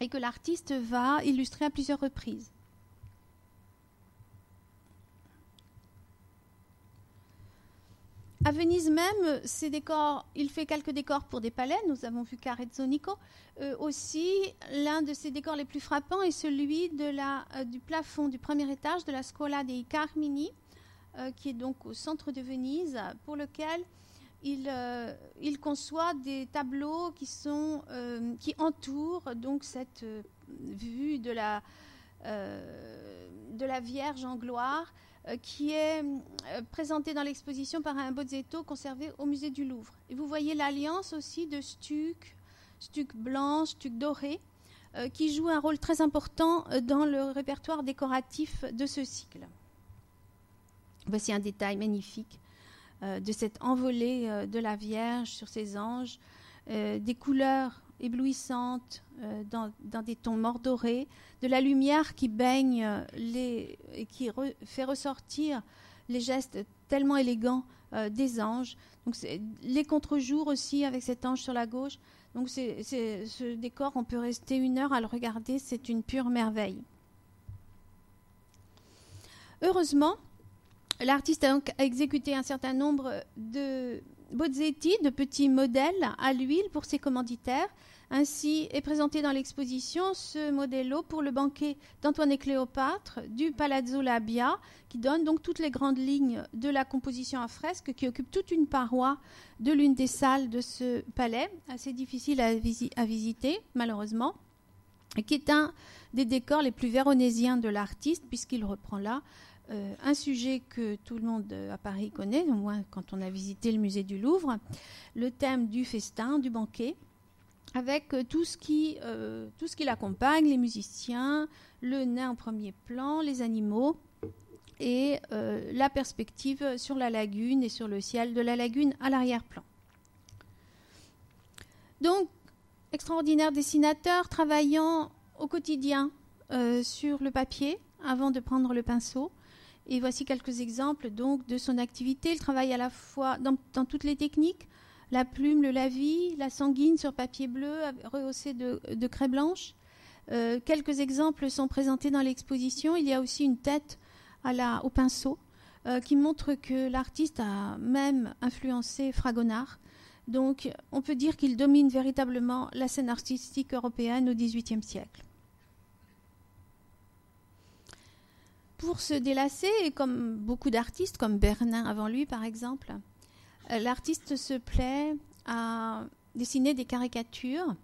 et que l'artiste va illustrer à plusieurs reprises. À Venise même, ces décors, il fait quelques décors pour des palais. Nous avons vu Carezzonico. Euh, aussi, l'un de ses décors les plus frappants est celui de la, euh, du plafond du premier étage de la Scuola dei Carmini, euh, qui est donc au centre de Venise, pour lequel euh, il, conçoit des tableaux qui, euh, entourent donc cette euh, vue de la, Vierge en gloire qui est présentée dans l'exposition par un Bozzetto conservé au musée du Louvre. Et vous voyez l'alliance aussi de stuc, stuc blanc, stuc doré, qui joue un rôle très important dans le répertoire décoratif de ce cycle. Voici un détail magnifique de cette envolée euh, de la Vierge sur ses anges, euh, des couleurs éblouissantes dans, des tons mordorés, de la lumière qui baigne les, et qui fait ressortir les gestes tellement élégants des anges. Donc les contre-jours aussi avec cet ange sur la gauche. Donc ce décor, on peut rester une heure à le regarder, c'est une pure merveille. Heureusement, L'artiste a donc exécuté un certain nombre de bozzetti, de petits modèles à l'huile pour ses commanditaires. Ainsi est présenté dans l'exposition ce modello pour le banquet d'Antoine et Cléopâtre du Palazzo Labia, qui donne donc toutes les grandes lignes de la composition à fresque, qui occupe toute une paroi de l'une des salles de ce palais, assez difficile à, visiter malheureusement, et qui est un des décors les plus véronésiens de l'artiste, puisqu'il reprend là euh, un sujet que tout le monde euh, à Paris connaît, au moins quand on a visité le musée du Louvre, le thème du festin, du banquet, avec euh, tout ce qui, tout ce qui l'accompagne, les musiciens, le nain en premier plan, les animaux et la perspective sur la lagune et sur le ciel de la lagune à l'arrière-plan. Donc, extraordinaire dessinateur travaillant au quotidien sur le papier avant de prendre le pinceau, et voici quelques exemples donc de son activité. Il travaille à la fois dans, toutes les techniques, la plume, le lavis, la sanguine sur papier bleu rehaussé de, craie blanche. Euh, quelques exemples sont présentés dans l'exposition. Il y a aussi une tête au pinceau euh, qui montre que l'artiste a même influencé Fragonard. Donc on peut dire qu'il domine véritablement la scène artistique européenne au XVIIIe siècle. Pour se délasser, et comme beaucoup d'artistes, comme Bernin avant lui par exemple, euh, l'artiste se plaît à dessiner des caricatures.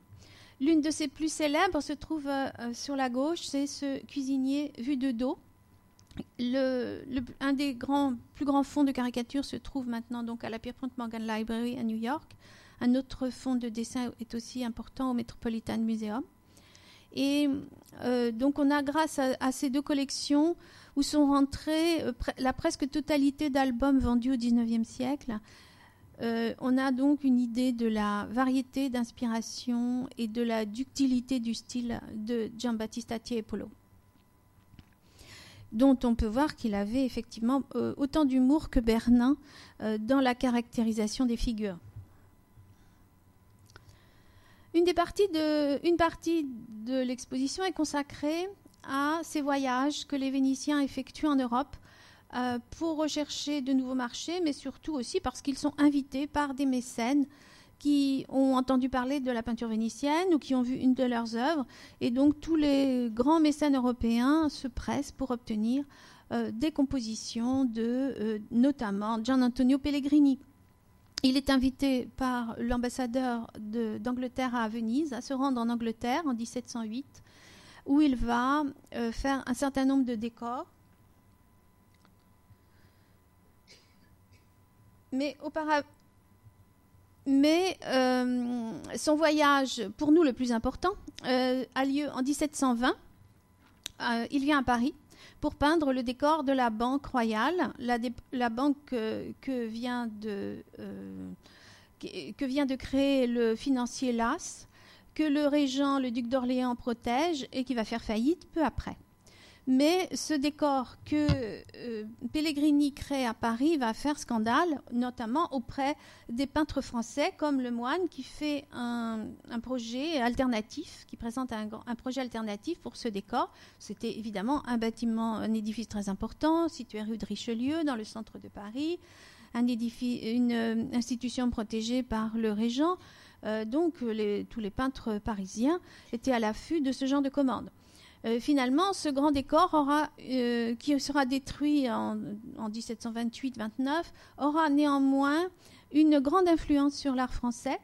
L'une de ses plus célèbres se trouve euh, euh, sur la gauche, c'est ce cuisinier vu de dos. un des plus grands fonds de caricatures se trouve maintenant donc à la Pierpont Morgan Library à New York. Un autre fonds de dessin est aussi important au Metropolitan Museum. Et donc on a grâce à, ces deux collections où sont rentrées la presque totalité d'albums vendus au XIXe siècle, euh, on a donc une idée de la variété d'inspiration et de la ductilité du style de Giambattista Tiepolo, dont on peut voir qu'il avait effectivement euh, autant d'humour que Bernin euh, dans la caractérisation des figures. Une, des parties une partie de l'exposition est consacrée à ces voyages que les Vénitiens effectuent en Europe euh, pour rechercher de nouveaux marchés, mais surtout aussi parce qu'ils sont invités par des mécènes qui ont entendu parler de la peinture vénitienne ou qui ont vu une de leurs œuvres. Et donc tous les grands mécènes européens se pressent pour obtenir euh, des compositions de euh, notamment Gian Antonio Pellegrini. Il est invité par l'ambassadeur d'Angleterre à Venise à se rendre en Angleterre en 1708, où il va faire un certain nombre de décors mais euh, son voyage, pour nous le plus important, euh, a lieu en 1720. Euh, il vient à Paris pour peindre le décor de la Banque Royale, la, banque que, vient de, que vient de créer le financier Las, que le régent, le duc d'Orléans, protège et qui va faire faillite peu après. Mais ce décor que euh, Pellegrini crée à Paris va faire scandale, notamment auprès des peintres français, comme Le Moine, qui fait un, projet alternatif, qui présente un, projet alternatif pour ce décor. C'était évidemment un bâtiment, un édifice très important, situé rue de Richelieu, dans le centre de Paris, un une euh, institution protégée par le régent. Euh, donc tous les peintres parisiens étaient à l'affût de ce genre de commandes. Euh, finalement, ce grand décor euh, qui sera détruit en, 1728-29 aura néanmoins une grande influence sur l'art français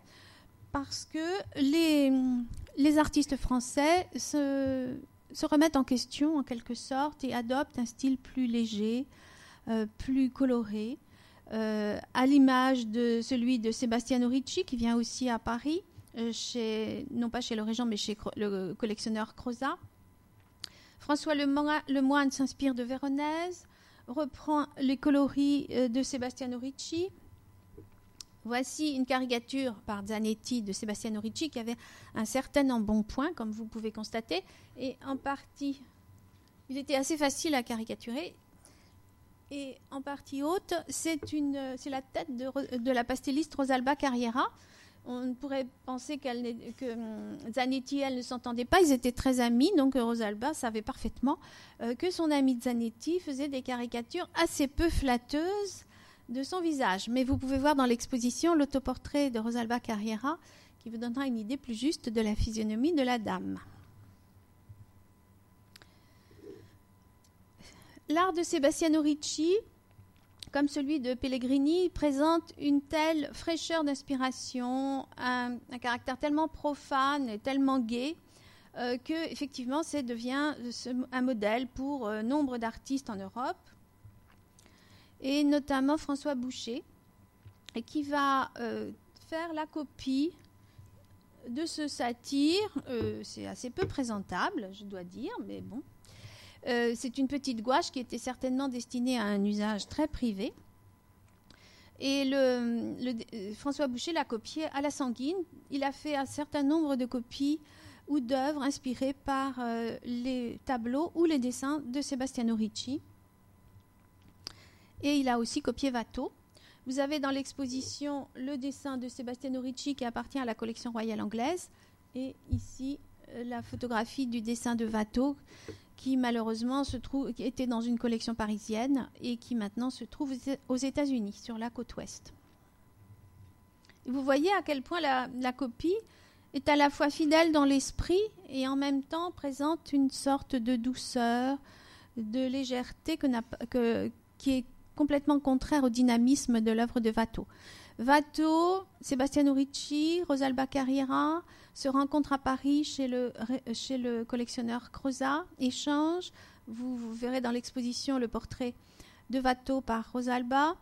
parce que les, artistes français se, remettent en question en quelque sorte et adoptent un style plus léger, plus coloré, à l'image de celui de Sebastiano Ricci qui vient aussi à Paris, chez, non pas chez le régent mais chez le collectionneur Crozat. François Lemoine s'inspire de Véronèse, reprend les coloris euh, de Sebastiano Ricci. Voici une caricature par Zanetti de Sebastiano Ricci qui avait un certain embonpoint, comme vous pouvez constater, et en partie, il était assez facile à caricaturer. Et en partie haute, c'est la tête de, la pastelliste Rosalba Carriera, on pourrait penser que hum, Zanetti et elle ne s'entendaient pas. Ils étaient très amis, donc Rosalba savait parfaitement euh, que son ami Zanetti faisait des caricatures assez peu flatteuses de son visage. Mais vous pouvez voir dans l'exposition l'autoportrait de Rosalba Carriera qui vous donnera une idée plus juste de la physionomie de la dame. L'art de Sebastiano Ricci comme celui de Pellegrini, présente une telle fraîcheur d'inspiration, un, caractère tellement profane et tellement gai euh, que effectivement, c'est devient un modèle pour euh, nombre d'artistes en Europe, et notamment François Boucher, qui va euh, faire la copie de ce satire. c'est assez peu présentable, je dois dire, mais bon, euh, c'est une petite gouache qui était certainement destinée à un usage très privé. Et le, François Boucher l'a copié à la sanguine. Il a fait un certain nombre de copies ou d'œuvres inspirées par euh, les tableaux ou les dessins de Sebastiano Ricci. Et il a aussi copié Watteau. Vous avez dans l'exposition le dessin de Sebastiano Ricci qui appartient à la collection royale anglaise et ici euh, la photographie du dessin de Watteau qui malheureusement était dans une collection parisienne et qui maintenant se trouve aux États-Unis, sur la côte ouest. vous voyez à quel point la, copie est à la fois fidèle dans l'esprit et en même temps présente une sorte de douceur, de légèreté qui est complètement contraire au dynamisme de l'œuvre de Watteau. Watteau, Sebastiano Ricci, Rosalba Carriera se rencontrent à Paris chez le, collectionneur Crozat, échangent. Vous, verrez dans l'exposition le portrait de Watteau par Rosalba.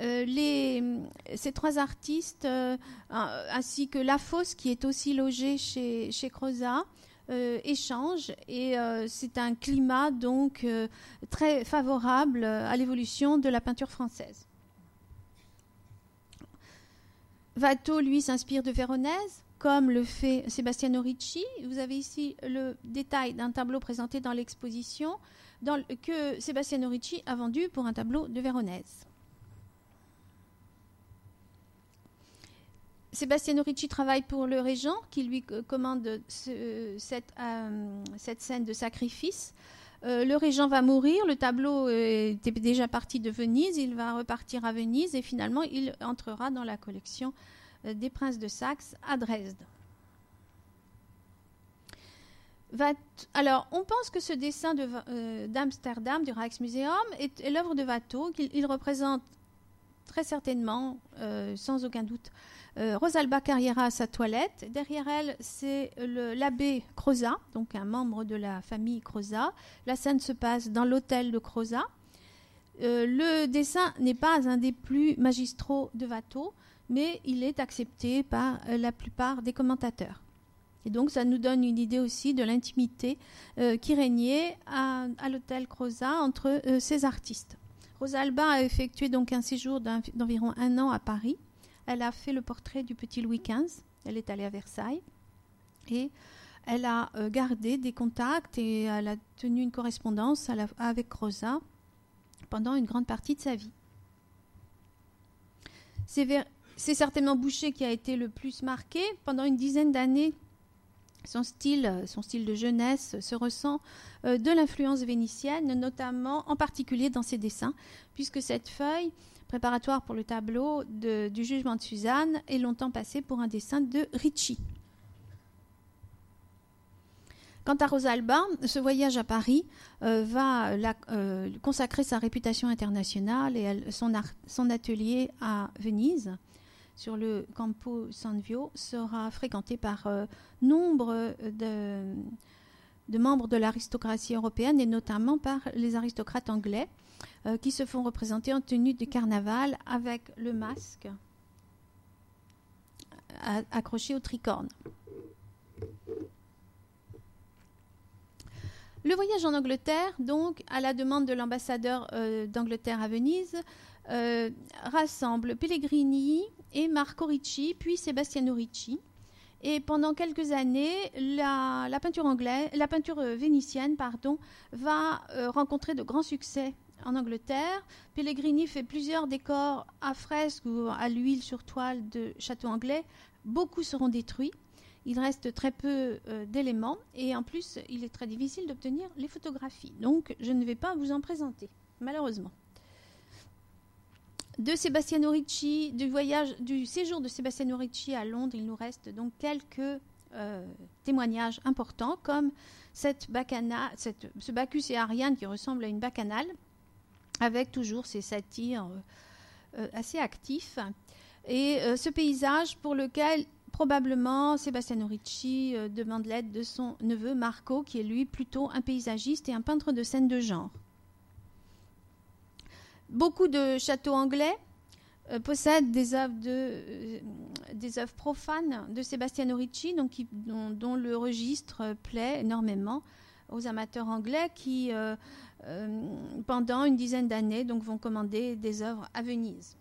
Euh, ces trois artistes, euh, ainsi que La Fosse, qui est aussi logé chez, chez Crozat, euh, échangent et c'est un climat donc très favorable à l'évolution de la peinture française. Watteau, lui, s'inspire de Véronèse, comme le fait Sebastiano Ricci. Vous avez ici le détail d'un tableau présenté dans l'exposition que Sebastiano Ricci a vendu pour un tableau de Véronèse. Sebastiano Ricci travaille pour le régent qui lui commande cette, euh, cette, scène de sacrifice. Euh, le régent va mourir, le tableau était déjà parti de Venise, il va repartir à Venise et finalement il entrera dans la collection euh, des princes de Saxe à Dresde. alors, on pense que ce dessin euh, d'Amsterdam, du Rijksmuseum, est, l'œuvre de Watteau, qu'il représente très certainement, euh, sans aucun doute, Rosalba Carriera à sa toilette. Derrière elle, c'est l'abbé Crozat, donc un membre de la famille Crozat. La scène se passe dans l'hôtel de Crozat. le dessin n'est pas un des plus magistraux de Watteau mais il est accepté par euh, la plupart des commentateurs. Et donc, ça nous donne une idée aussi de l'intimité euh, qui régnait à, l'hôtel Crozat entre euh, ces artistes. Rosalba a effectué donc un séjour d'environ un an à Paris. Elle a fait le portrait du petit Louis XV. Elle est allée à Versailles. Et elle a gardé des contacts et elle a tenu une correspondance avec Crozat pendant une grande partie de sa vie. C'est certainement Boucher qui a été le plus marqué. Pendant une dizaine d'années, son style, son style de jeunesse se ressent euh, de l'influence vénitienne, notamment en particulier dans ses dessins, puisque cette feuille préparatoire pour le tableau du jugement de Suzanne est longtemps passée pour un dessin de Ricci. Quant à Rosalba, ce voyage à Paris euh, va euh, consacrer sa réputation internationale et son atelier à Venise sur le Campo Sanvio sera fréquenté par euh, nombre de, membres de l'aristocratie européenne et notamment par les aristocrates anglais euh, qui se font représenter en tenue de carnaval avec le masque accroché au tricorne. Le voyage en Angleterre, donc, à la demande de l'ambassadeur euh, d'Angleterre à Venise, rassemble Pellegrini, et Marco Ricci, puis Sebastiano Ricci. Et pendant quelques années, la, peinture anglaise, la peinture euh, vénitienne, pardon, va euh, rencontrer de grands succès en Angleterre. Pellegrini fait plusieurs décors à fresque ou à l'huile sur toile de châteaux anglais. Beaucoup seront détruits. Il reste très peu euh, d'éléments et en plus, il est très difficile d'obtenir les photographies. Donc, je ne vais pas vous en présenter, malheureusement de Sebastiano Ricci, du voyage, du séjour de Sebastiano Ricci à Londres, il nous reste donc quelques euh, témoignages importants, comme ce Bacchus et Ariane qui ressemble à une bacchanale, avec toujours ces satires euh, euh, assez actifs, et ce paysage pour lequel probablement Sebastiano Ricci demande l'aide de son neveu Marco, qui est lui plutôt un paysagiste et un peintre de scènes de genre. Beaucoup de châteaux anglais euh, possèdent des œuvres, euh, des œuvres profanes de Sebastiano Ricci, dont, le registre plaît énormément aux amateurs anglais qui, euh, pendant une dizaine d'années, vont commander des œuvres à Venise.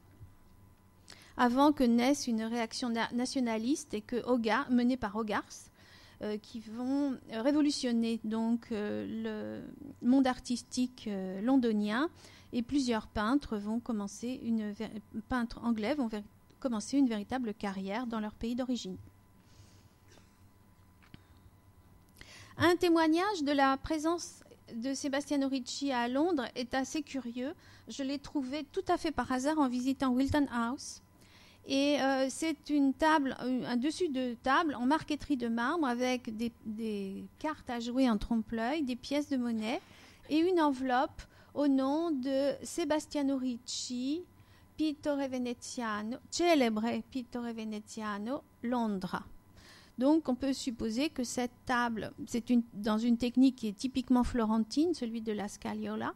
Avant que naisse une réaction nationaliste et que Hogarth, menée par Hogarth, qui vont révolutionner donc le monde artistique londonien et plusieurs peintres vont commencer une anglais vont commencer une véritable carrière dans leur pays d'origine. Un témoignage de la présence de Sebastiano Ricci à Londres est assez curieux. Je l'ai trouvé tout à fait par hasard en visitant Wilton House. Et euh, c'est une table, un dessus de table en marqueterie de marbre avec des cartes à jouer en trompe-l'œil, des pièces de monnaie et une enveloppe au nom de Sebastiano Ricci, Pittore Veneziano, celebre Pittore Veneziano, Londres. Donc on peut supposer que cette table, une, dans une technique qui est typiquement florentine, celui de la Scagliola,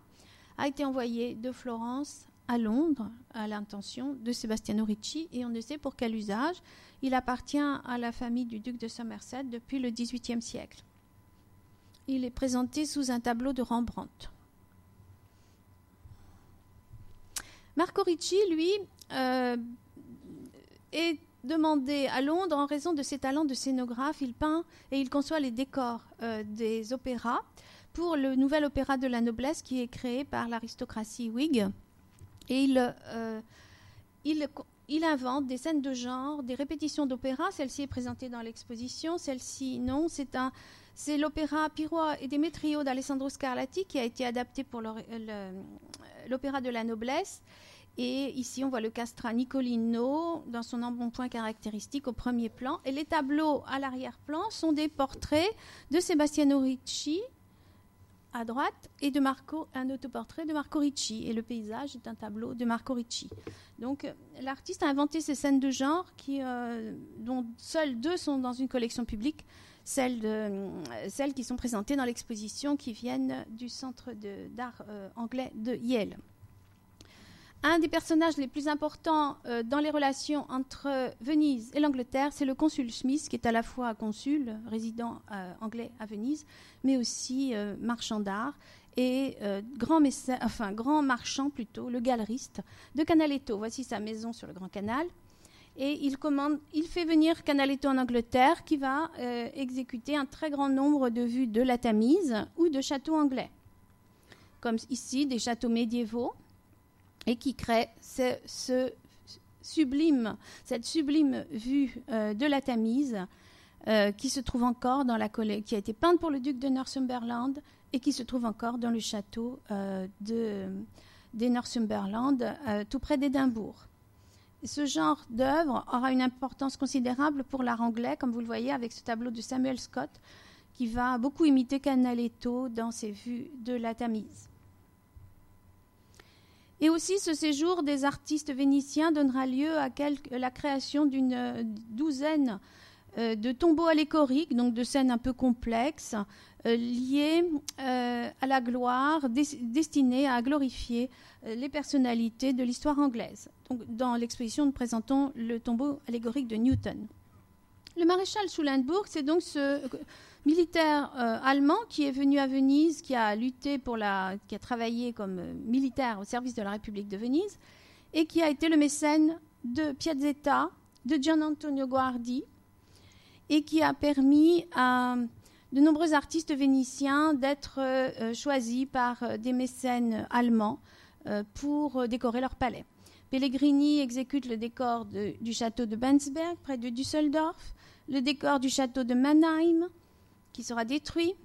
a été envoyée de Florence à Londres à l'intention de Sebastiano Ricci et on ne sait pour quel usage. Il appartient à la famille du duc de Somerset depuis le XVIIIe siècle. Il est présenté sous un tableau de Rembrandt. Marco Ricci, lui, euh, est demandé à Londres en raison de ses talents de scénographe. Il peint et il conçoit les décors euh, des opéras pour le nouvel opéra de la noblesse qui est créé par l'aristocratie Whig. Et il, euh, invente des scènes de genre, des répétitions d'opéra. Celle-ci est présentée dans l'exposition, celle-ci non. C'est c'est l'opéra Pirois et Demetrio d'Alessandro Scarlatti qui a été adapté pour l'opéra de la noblesse. Et ici, on voit le castrat Nicolino dans son embonpoint caractéristique au premier plan. Et les tableaux à l'arrière-plan sont des portraits de Sebastiano Ricci à droite et de Marco, un autoportrait de Marco Ricci. Et le paysage est un tableau de Marco Ricci. Donc, l'artiste a inventé ces scènes de genre euh, dont seules deux sont dans une collection publique celles qui sont présentées dans l'exposition qui viennent du Centre d'art euh, anglais de Yale. Un des personnages les plus importants euh, dans les relations entre Venise et l'Angleterre, c'est le consul Smith, qui est à la fois consul, résident euh, anglais à Venise, mais aussi marchand d'art et grand, marchand plutôt, le galeriste de Canaletto. Voici sa maison sur le Grand Canal et il, fait venir Canaletto en Angleterre qui va euh, exécuter un très grand nombre de vues de la Tamise ou de châteaux anglais, comme ici des châteaux médiévaux, et qui crée cette sublime vue euh, de la Tamise euh, qui se trouve encore dans la qui a été peinte pour le duc de Northumberland et qui se trouve encore dans le château de, des Northumberland, tout près d'Édimbourg ce genre d'œuvre aura une importance considérable pour l'art anglais, comme vous le voyez avec ce tableau de Samuel Scott, qui va beaucoup imiter Canaletto dans ses vues de la Tamise. Et aussi, ce séjour des artistes vénitiens donnera lieu à la création d'une douzaine euh, de tombeaux allégoriques, donc de scènes un peu complexes, euh, liées euh, à la gloire, destinées à glorifier les personnalités de l'histoire anglaise. Donc, dans l'exposition, nous présentons le tombeau allégorique de Newton. Le maréchal Schulenburg, c'est donc ce militaire allemand qui est venu à Venise, qui a lutté pour la, qui a travaillé comme militaire au service de la République de Venise, et qui a été le mécène de Piazzetta, de Gian Antonio Guardi, et qui a permis à de nombreux artistes vénitiens d'être euh, choisis par euh, des mécènes allemands euh, pour décorer leur palais. Pellegrini exécute le décor du château de Bensberg, près de Düsseldorf, le décor du château de Mannheim, qui sera détruit,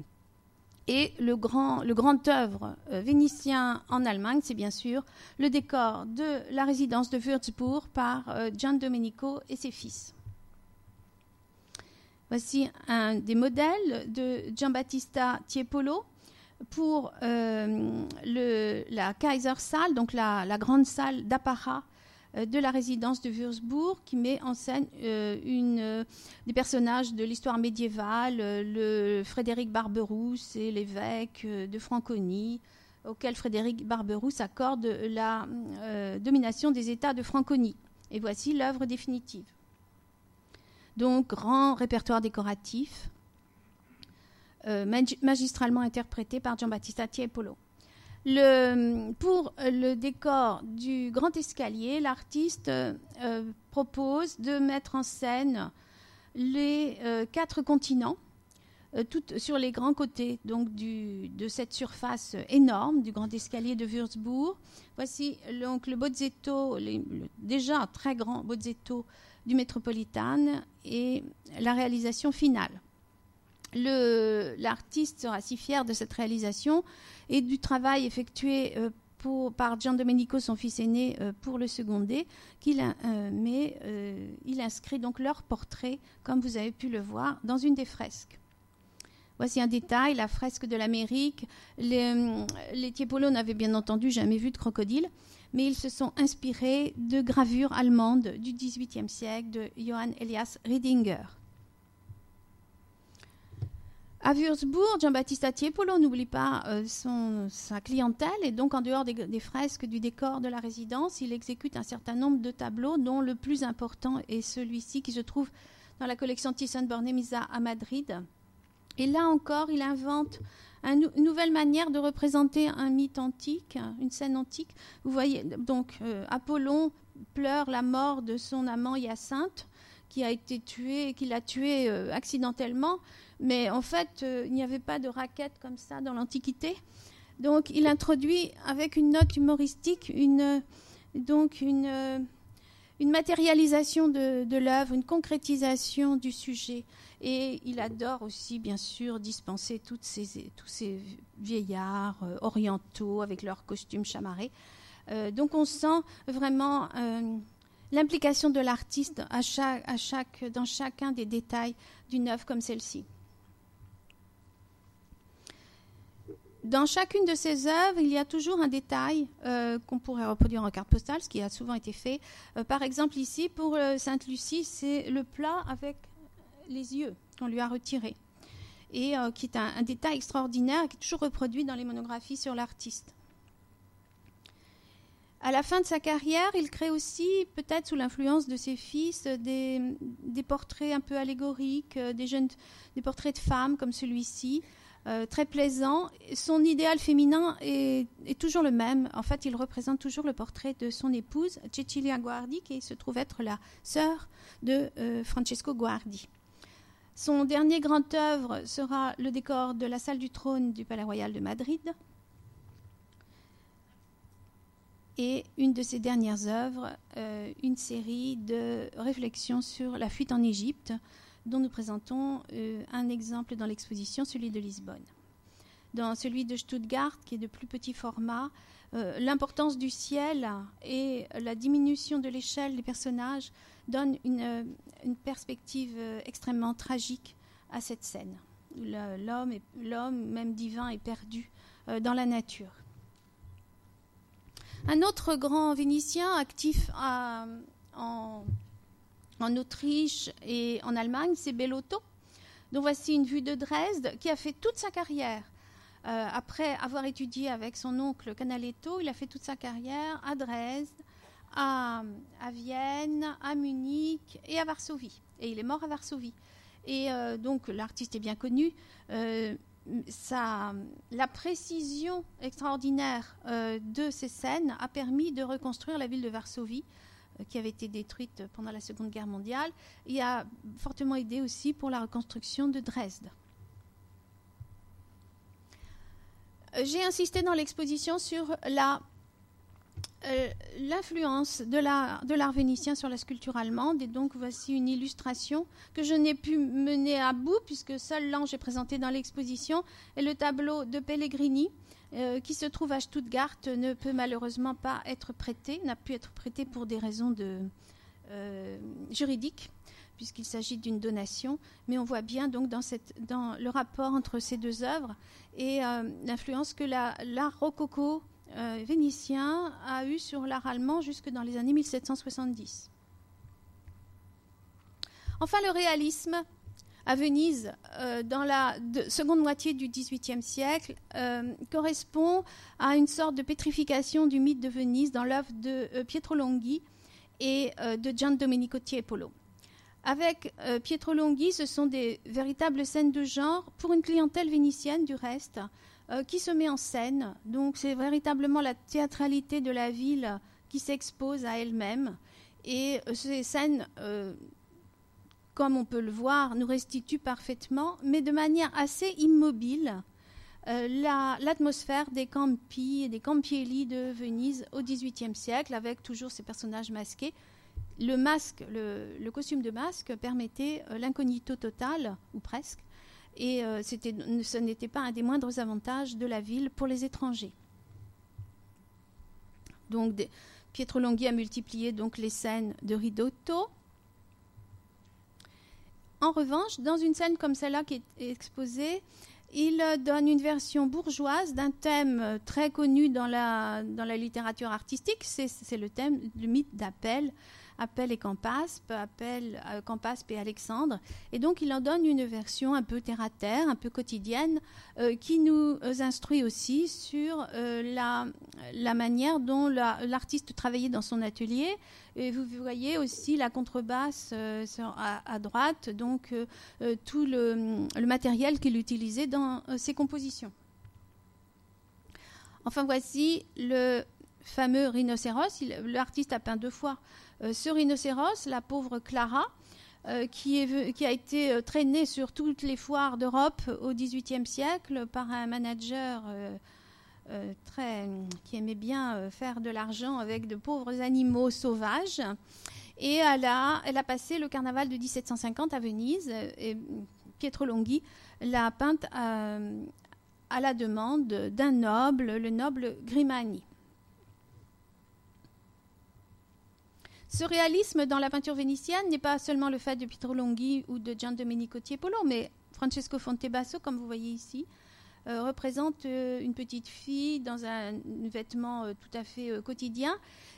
et le grand, le œuvre vénitien en Allemagne, c'est bien sûr le décor de la résidence de Würzburg par Gian Domenico et ses fils. Voici un des modèles de Giambattista Tiepolo pour euh, la Kaisersaal, donc la, grande salle d'apparat euh, de la résidence de Würzburg, qui met en scène euh, des personnages de l'histoire médiévale, le Frédéric Barberousse et l'évêque de Franconie, auquel Frédéric Barberousse accorde la domination des États de Franconie. Et voici l'œuvre définitive. Donc, grand répertoire décoratif, euh, magistralement interprété par Giambattista Tiepolo. Pour le décor du grand escalier, l'artiste euh, propose de mettre en scène les euh, quatre continents sur les grands côtés donc de cette surface énorme du grand escalier de Würzburg. Voici donc le Bozzetto, déjà très grand Bozzetto du Métropolitane et la réalisation finale. L'artiste sera si fier de cette réalisation et du travail effectué euh, par Gian Domenico, son fils aîné, euh, pour le seconder, qu'il euh, il inscrit donc leur portrait, comme vous avez pu le voir, dans une des fresques. Voici un détail, la fresque de l'Amérique. Les, les Tiepolo n'avaient bien entendu jamais vu de crocodile, mais ils se sont inspirés de gravures allemandes du XVIIIe siècle de Johann Elias Riedinger. À Würzburg, Giambattista Tiepolo n'oublie pas euh, sa clientèle et donc en dehors des, fresques du décor de la résidence, il exécute un certain nombre de tableaux dont le plus important est celui-ci qui se trouve dans la collection Thyssen-Bornemisza à Madrid. Et là encore, il invente une nouvelle manière de représenter un mythe antique, une scène antique. Vous voyez, donc euh, Apollon pleure la mort de son amant Hyacinthe qui a été tué, qu'il a tué euh, accidentellement. Mais en fait, euh, il n'y avait pas de raquette comme ça dans l'Antiquité. Donc, il introduit avec une note humoristique une, donc une, euh, une matérialisation de, l'œuvre, une concrétisation du sujet. Et il adore aussi, bien sûr, dispenser ces, tous ces vieillards euh, orientaux avec leurs costumes chamarrés. donc, on sent vraiment l'implication de l'artiste à chaque, à chaque, dans chacun des détails d'une œuvre comme celle-ci. Dans chacune de ces œuvres, il y a toujours un détail euh, qu'on pourrait reproduire en carte postale, ce qui a souvent été fait. Euh, par exemple, ici, pour euh, Sainte-Lucie, c'est le plat avec les yeux qu'on lui a retiré. Et qui est un, détail extraordinaire qui est toujours reproduit dans les monographies sur l'artiste. À la fin de sa carrière, il crée aussi, peut-être sous l'influence de ses fils, des, des, portraits un peu allégoriques, des, jeunes, des portraits de femmes comme celui-ci, euh, très plaisant. Son idéal féminin est, toujours le même. En fait, il représente toujours le portrait de son épouse, Cecilia Guardi, qui se trouve être la sœur de euh, Francesco Guardi. Son dernier grand œuvre sera le décor de la salle du trône du Palais Royal de Madrid. Et une de ses dernières œuvres, euh, une série de réflexions sur la fuite en Égypte, dont nous présentons euh, un exemple dans l'exposition, celui de Lisbonne. Dans celui de Stuttgart, qui est de plus petit format, euh, l'importance du ciel et la diminution de l'échelle des personnages donnent une, euh, perspective extrêmement tragique à cette scène. L'homme, l'homme même divin, est perdu dans la nature. Un autre grand Vénitien actif en en Autriche et en Allemagne, c'est Bellotto. Donc voici une vue de Dresde qui a fait toute sa carrière. Euh, après avoir étudié avec son oncle Canaletto, il a fait toute sa carrière à Dresde, à, Vienne, à Munich et à Varsovie. Et il est mort à Varsovie. Et euh, donc l'artiste est bien connu. Euh, la précision extraordinaire de ces scènes a permis de reconstruire la ville de Varsovie qui avait été détruite pendant la Seconde Guerre mondiale et a fortement aidé aussi pour la reconstruction de Dresde. Euh, j'ai insisté dans l'exposition sur la euh, l'influence de l'art vénitien sur la sculpture allemande. Et donc, voici une illustration que je n'ai pu mener à bout, puisque seul l'ange est présenté dans l'exposition, et le tableau de Pellegrini, euh, qui se trouve à Stuttgart ne peut malheureusement pas être prêté, n'a pu être prêté pour des raisons euh, juridiques, puisqu'il s'agit d'une donation. Mais on voit bien donc dans le rapport entre ces deux œuvres et euh, l'influence que l'art rococo vénitien a eu sur l'art allemand jusque dans les années 1770. Enfin, le réalisme à Venise euh, dans la seconde moitié du XVIIIe siècle euh, correspond à une sorte de pétrification du mythe de Venise dans l'œuvre de euh, Pietro Longhi et de Gian Domenico Tiepolo. Avec Pietro Longhi, ce sont des véritables scènes de genre pour une clientèle vénitienne du reste, qui se met en scène. Donc c'est véritablement la théâtralité de la ville qui s'expose à elle-même. Et ces scènes comme on peut le voir, nous restitue parfaitement, mais de manière assez immobile, euh, l'atmosphère des campi et des campielli de Venise au XVIIIe siècle, avec toujours ces personnages masqués. Le masque, le, costume de masque permettait euh, l'incognito total, ou presque, et euh, ce n'était pas un des moindres avantages de la ville pour les étrangers. Donc, Pietro Longhi a multiplié donc les scènes de Ridotto. En revanche, dans une scène comme celle-là qui est exposée, il donne une version bourgeoise d'un thème très connu dans la, dans la littérature artistique, c'est le thème du mythe d'appel Appel et Campaspe, Appel, euh, Campaspe et Alexandre. Et donc il en donne une version un peu terre à terre, un peu quotidienne, euh, qui nous instruit aussi sur euh, la, la, manière dont l'artiste travaillait dans son atelier. Et vous voyez aussi la contrebasse à, droite, donc tout le, matériel qu'il utilisait dans ses compositions. Enfin voici le fameux rhinocéros. L'artiste a peint deux fois euh, ce rhinocéros, la pauvre Clara, euh, qui, a été euh, traînée sur toutes les foires d'Europe au XVIIIe siècle par un manager très, qui aimait bien faire de l'argent avec de pauvres animaux sauvages. Et elle a, passé le carnaval de 1750 à Venise. Et Pietro Longhi l'a peinte à, à la demande d'un noble, le noble Grimani. Ce réalisme dans la peinture vénitienne n'est pas seulement le fait de Pietro Longhi ou de Gian Domenico Tiepolo, mais Francesco Fontebasso, comme vous voyez ici, euh, représente euh, une petite fille dans un, vêtement euh, tout à fait quotidien.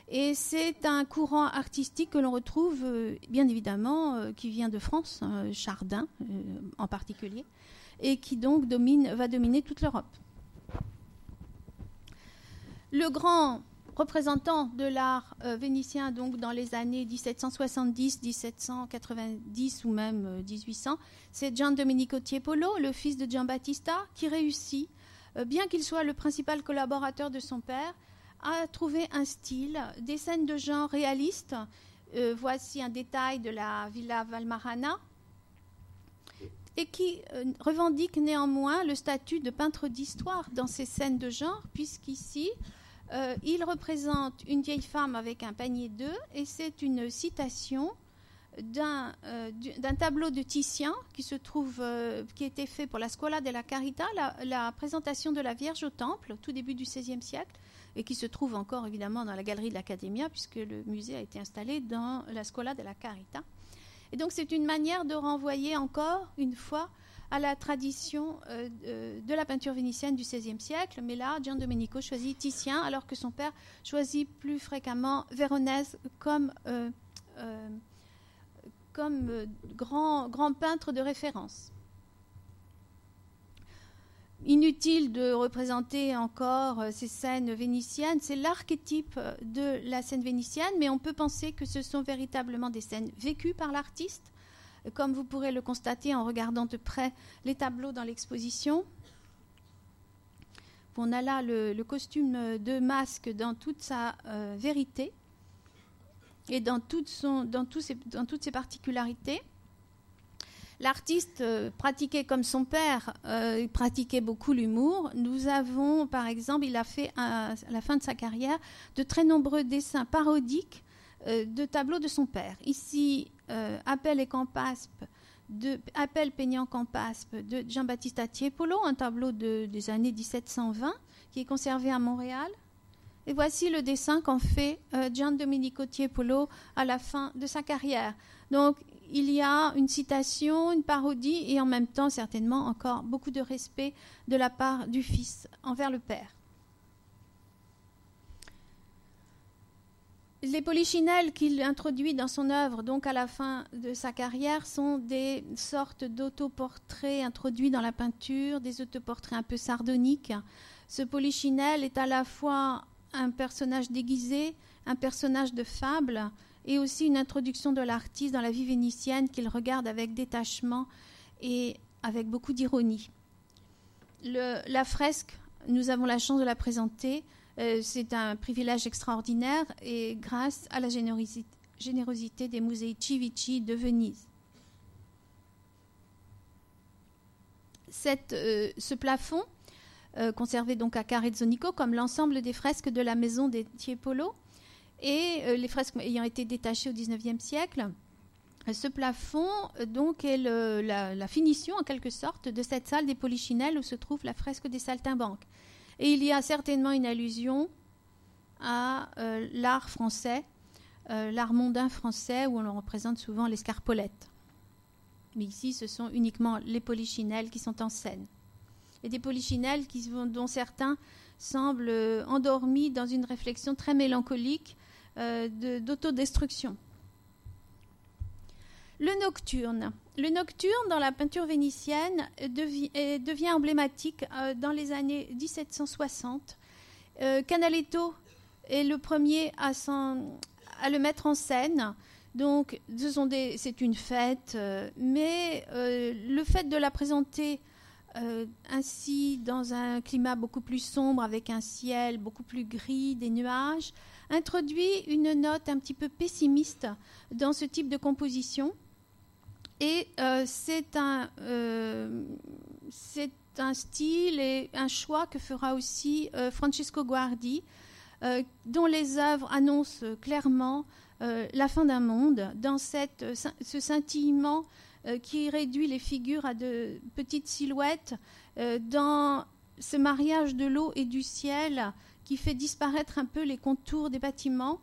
Et c'est un courant artistique que l'on retrouve, bien évidemment, qui vient de France, Chardin en particulier, et qui donc domine, va dominer toute l'Europe. Le grand représentant de l'art euh, vénitien donc dans les années 1770, 1790 ou même 1800, euh, c'est Gian Domenico Tiepolo, le fils de Giambattista, qui réussit, euh, bien qu'il soit le principal collaborateur de son père, à trouver un style, des scènes de genre réalistes. voici un détail de la Villa Valmarana, et qui revendique néanmoins le statut de peintre d'histoire dans ces scènes de genre, puisqu'ici, euh, il représente une vieille femme avec un panier d'œufs et c'est une citation d'un euh, tableau de Titien qui se trouve, euh, qui a été fait pour la Scuola della Carità, la, présentation de la Vierge au Temple, tout début du XVIe siècle, et qui se trouve encore évidemment dans la galerie de l'Accademia, puisque le musée a été installé dans la Scuola della Carità. Et donc c'est une manière de renvoyer encore une fois à la tradition euh, de la peinture vénitienne du XVIe siècle. Mais là, Gian Domenico choisit Titien, alors que son père choisit plus fréquemment Véronèse comme, euh, euh, grand peintre de référence. Inutile de représenter encore ces scènes vénitiennes, c'est l'archétype de la scène vénitienne, mais on peut penser que ce sont véritablement des scènes vécues par l'artiste, comme vous pourrez le constater en regardant de près les tableaux dans l'exposition. On a là le, costume de masque dans toute sa euh, vérité et dans, toutes ses particularités. L'artiste euh, pratiquait comme son père, euh, il pratiquait beaucoup l'humour. Nous avons, par exemple, il a fait à la fin de sa carrière de très nombreux dessins parodiques de tableaux de son père. Ici, euh, Appel et Campaspe de Appel Peignant Campaspe de Jean-Baptiste Tiepolo, un tableau des années 1720 qui est conservé à Montréal. Et voici le dessin qu'en fait euh, Gian Domenico Tiepolo à la fin de sa carrière. Donc il y a une citation, une parodie et en même temps certainement encore beaucoup de respect de la part du fils envers le père. Les polychinelles qu'il introduit dans son œuvre, donc à la fin de sa carrière, sont des sortes d'autoportraits introduits dans la peinture, des autoportraits un peu sardoniques. Ce polychinelle est à la fois un personnage déguisé, un personnage de fable, et aussi une introduction de l'artiste dans la vie vénitienne qu'il regarde avec détachement et avec beaucoup d'ironie. La fresque, nous avons la chance de la présenter, euh, c'est un privilège extraordinaire et grâce à la générosité, des musées Civici de Venise. Euh, ce plafond, euh, conservé donc à Carezzonico, comme l'ensemble des fresques de la maison des Tiepolo, et les fresques ayant été détachées au XIXe siècle, ce plafond donc est la, la, finition en quelque sorte de cette salle des Polichinelles où se trouve la fresque des saltimbanques. Et il y a certainement une allusion à euh, l'art français, euh, l'art mondain français, où on représente souvent l'escarpolette. Mais ici, ce sont uniquement les polichinelles qui sont en scène. Et des polichinelles qui, dont certains semblent euh, endormis dans une réflexion très mélancolique d'autodestruction. Le nocturne. Le nocturne, dans la peinture vénitienne, devient emblématique dans les années 1760. Canaletto est le premier à, le mettre en scène. Donc, c'est une fête, euh, mais euh, le fait de la présenter euh, ainsi dans un climat beaucoup plus sombre, avec un ciel beaucoup plus gris, des nuages, introduit une note un petit peu pessimiste dans ce type de composition. Et c'est un, c'est un style et un choix que fera aussi Francesco Guardi euh, dont les œuvres annoncent clairement euh, la fin d'un monde, dans cette, ce scintillement euh, qui réduit les figures à de petites silhouettes, dans ce mariage de l'eau et du ciel qui fait disparaître un peu les contours des bâtiments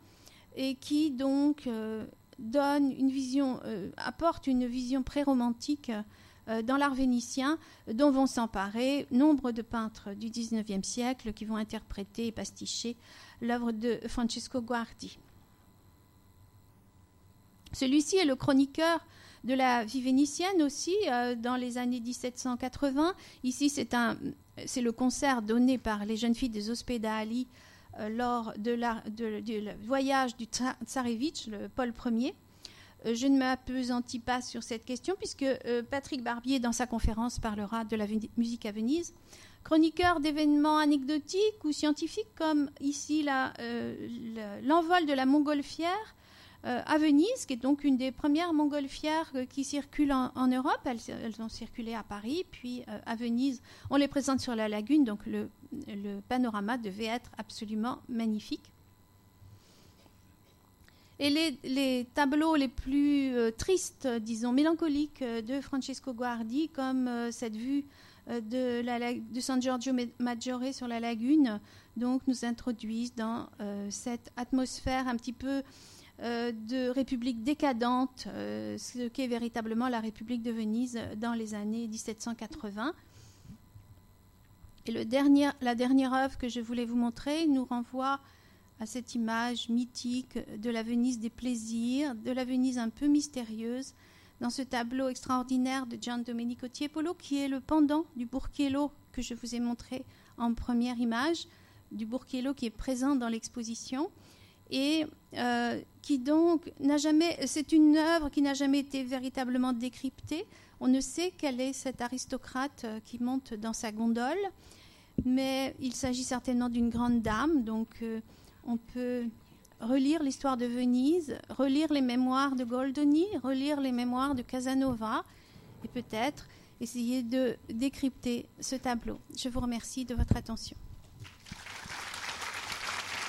et qui donc vision, apporte une vision pré-romantique dans l'art vénitien, dont vont s'emparer nombre de peintres du XIXe siècle qui vont interpréter et pasticher l'œuvre de Francesco Guardi. Celui-ci est le chroniqueur de la vie vénitienne aussi euh, dans les années 1780. Ici, c'est le concert donné par les jeunes filles des Ospedali euh, lors de du voyage du Tsarevitch, le Paul Ier. Euh, je ne m'apesantis pas sur cette question puisque Patrick Barbier, dans sa conférence, parlera de la musique à Venise chroniqueur d'événements anecdotiques ou scientifiques, comme ici euh, l'envol de la montgolfière euh, à Venise, qui est donc une des premières montgolfières euh, qui circulent en, Europe. Elles, ont circulé à Paris, puis à Venise. On les présente sur la lagune, donc le, panorama devait être absolument magnifique. Et les, tableaux les plus tristes, disons mélancoliques de Francesco Guardi, comme cette vue euh, de, la, San Giorgio Maggiore sur la lagune, donc nous introduisent dans euh, cette atmosphère un petit peu euh, de république décadente, ce qu'est véritablement la République de Venise dans les années 1780. Et le dernier, la dernière œuvre que je voulais vous montrer nous renvoie à cette image mythique de la Venise des plaisirs, de la Venise un peu mystérieuse, dans ce tableau extraordinaire de Gian Domenico Tiepolo, qui est le pendant du Burchiello que je vous ai montré en première image, du Burchiello qui est présent dans l'exposition et euh, qui donc n'a jamais, c'est une œuvre qui n'a jamais été véritablement décryptée. On ne sait quel est cet aristocrate euh, qui monte dans sa gondole, mais il s'agit certainement d'une grande dame, donc euh, on peut relire l'histoire de Venise, relire les mémoires de Goldoni, relire les mémoires de Casanova et peut-être essayer de décrypter ce tableau. Je vous remercie de votre attention.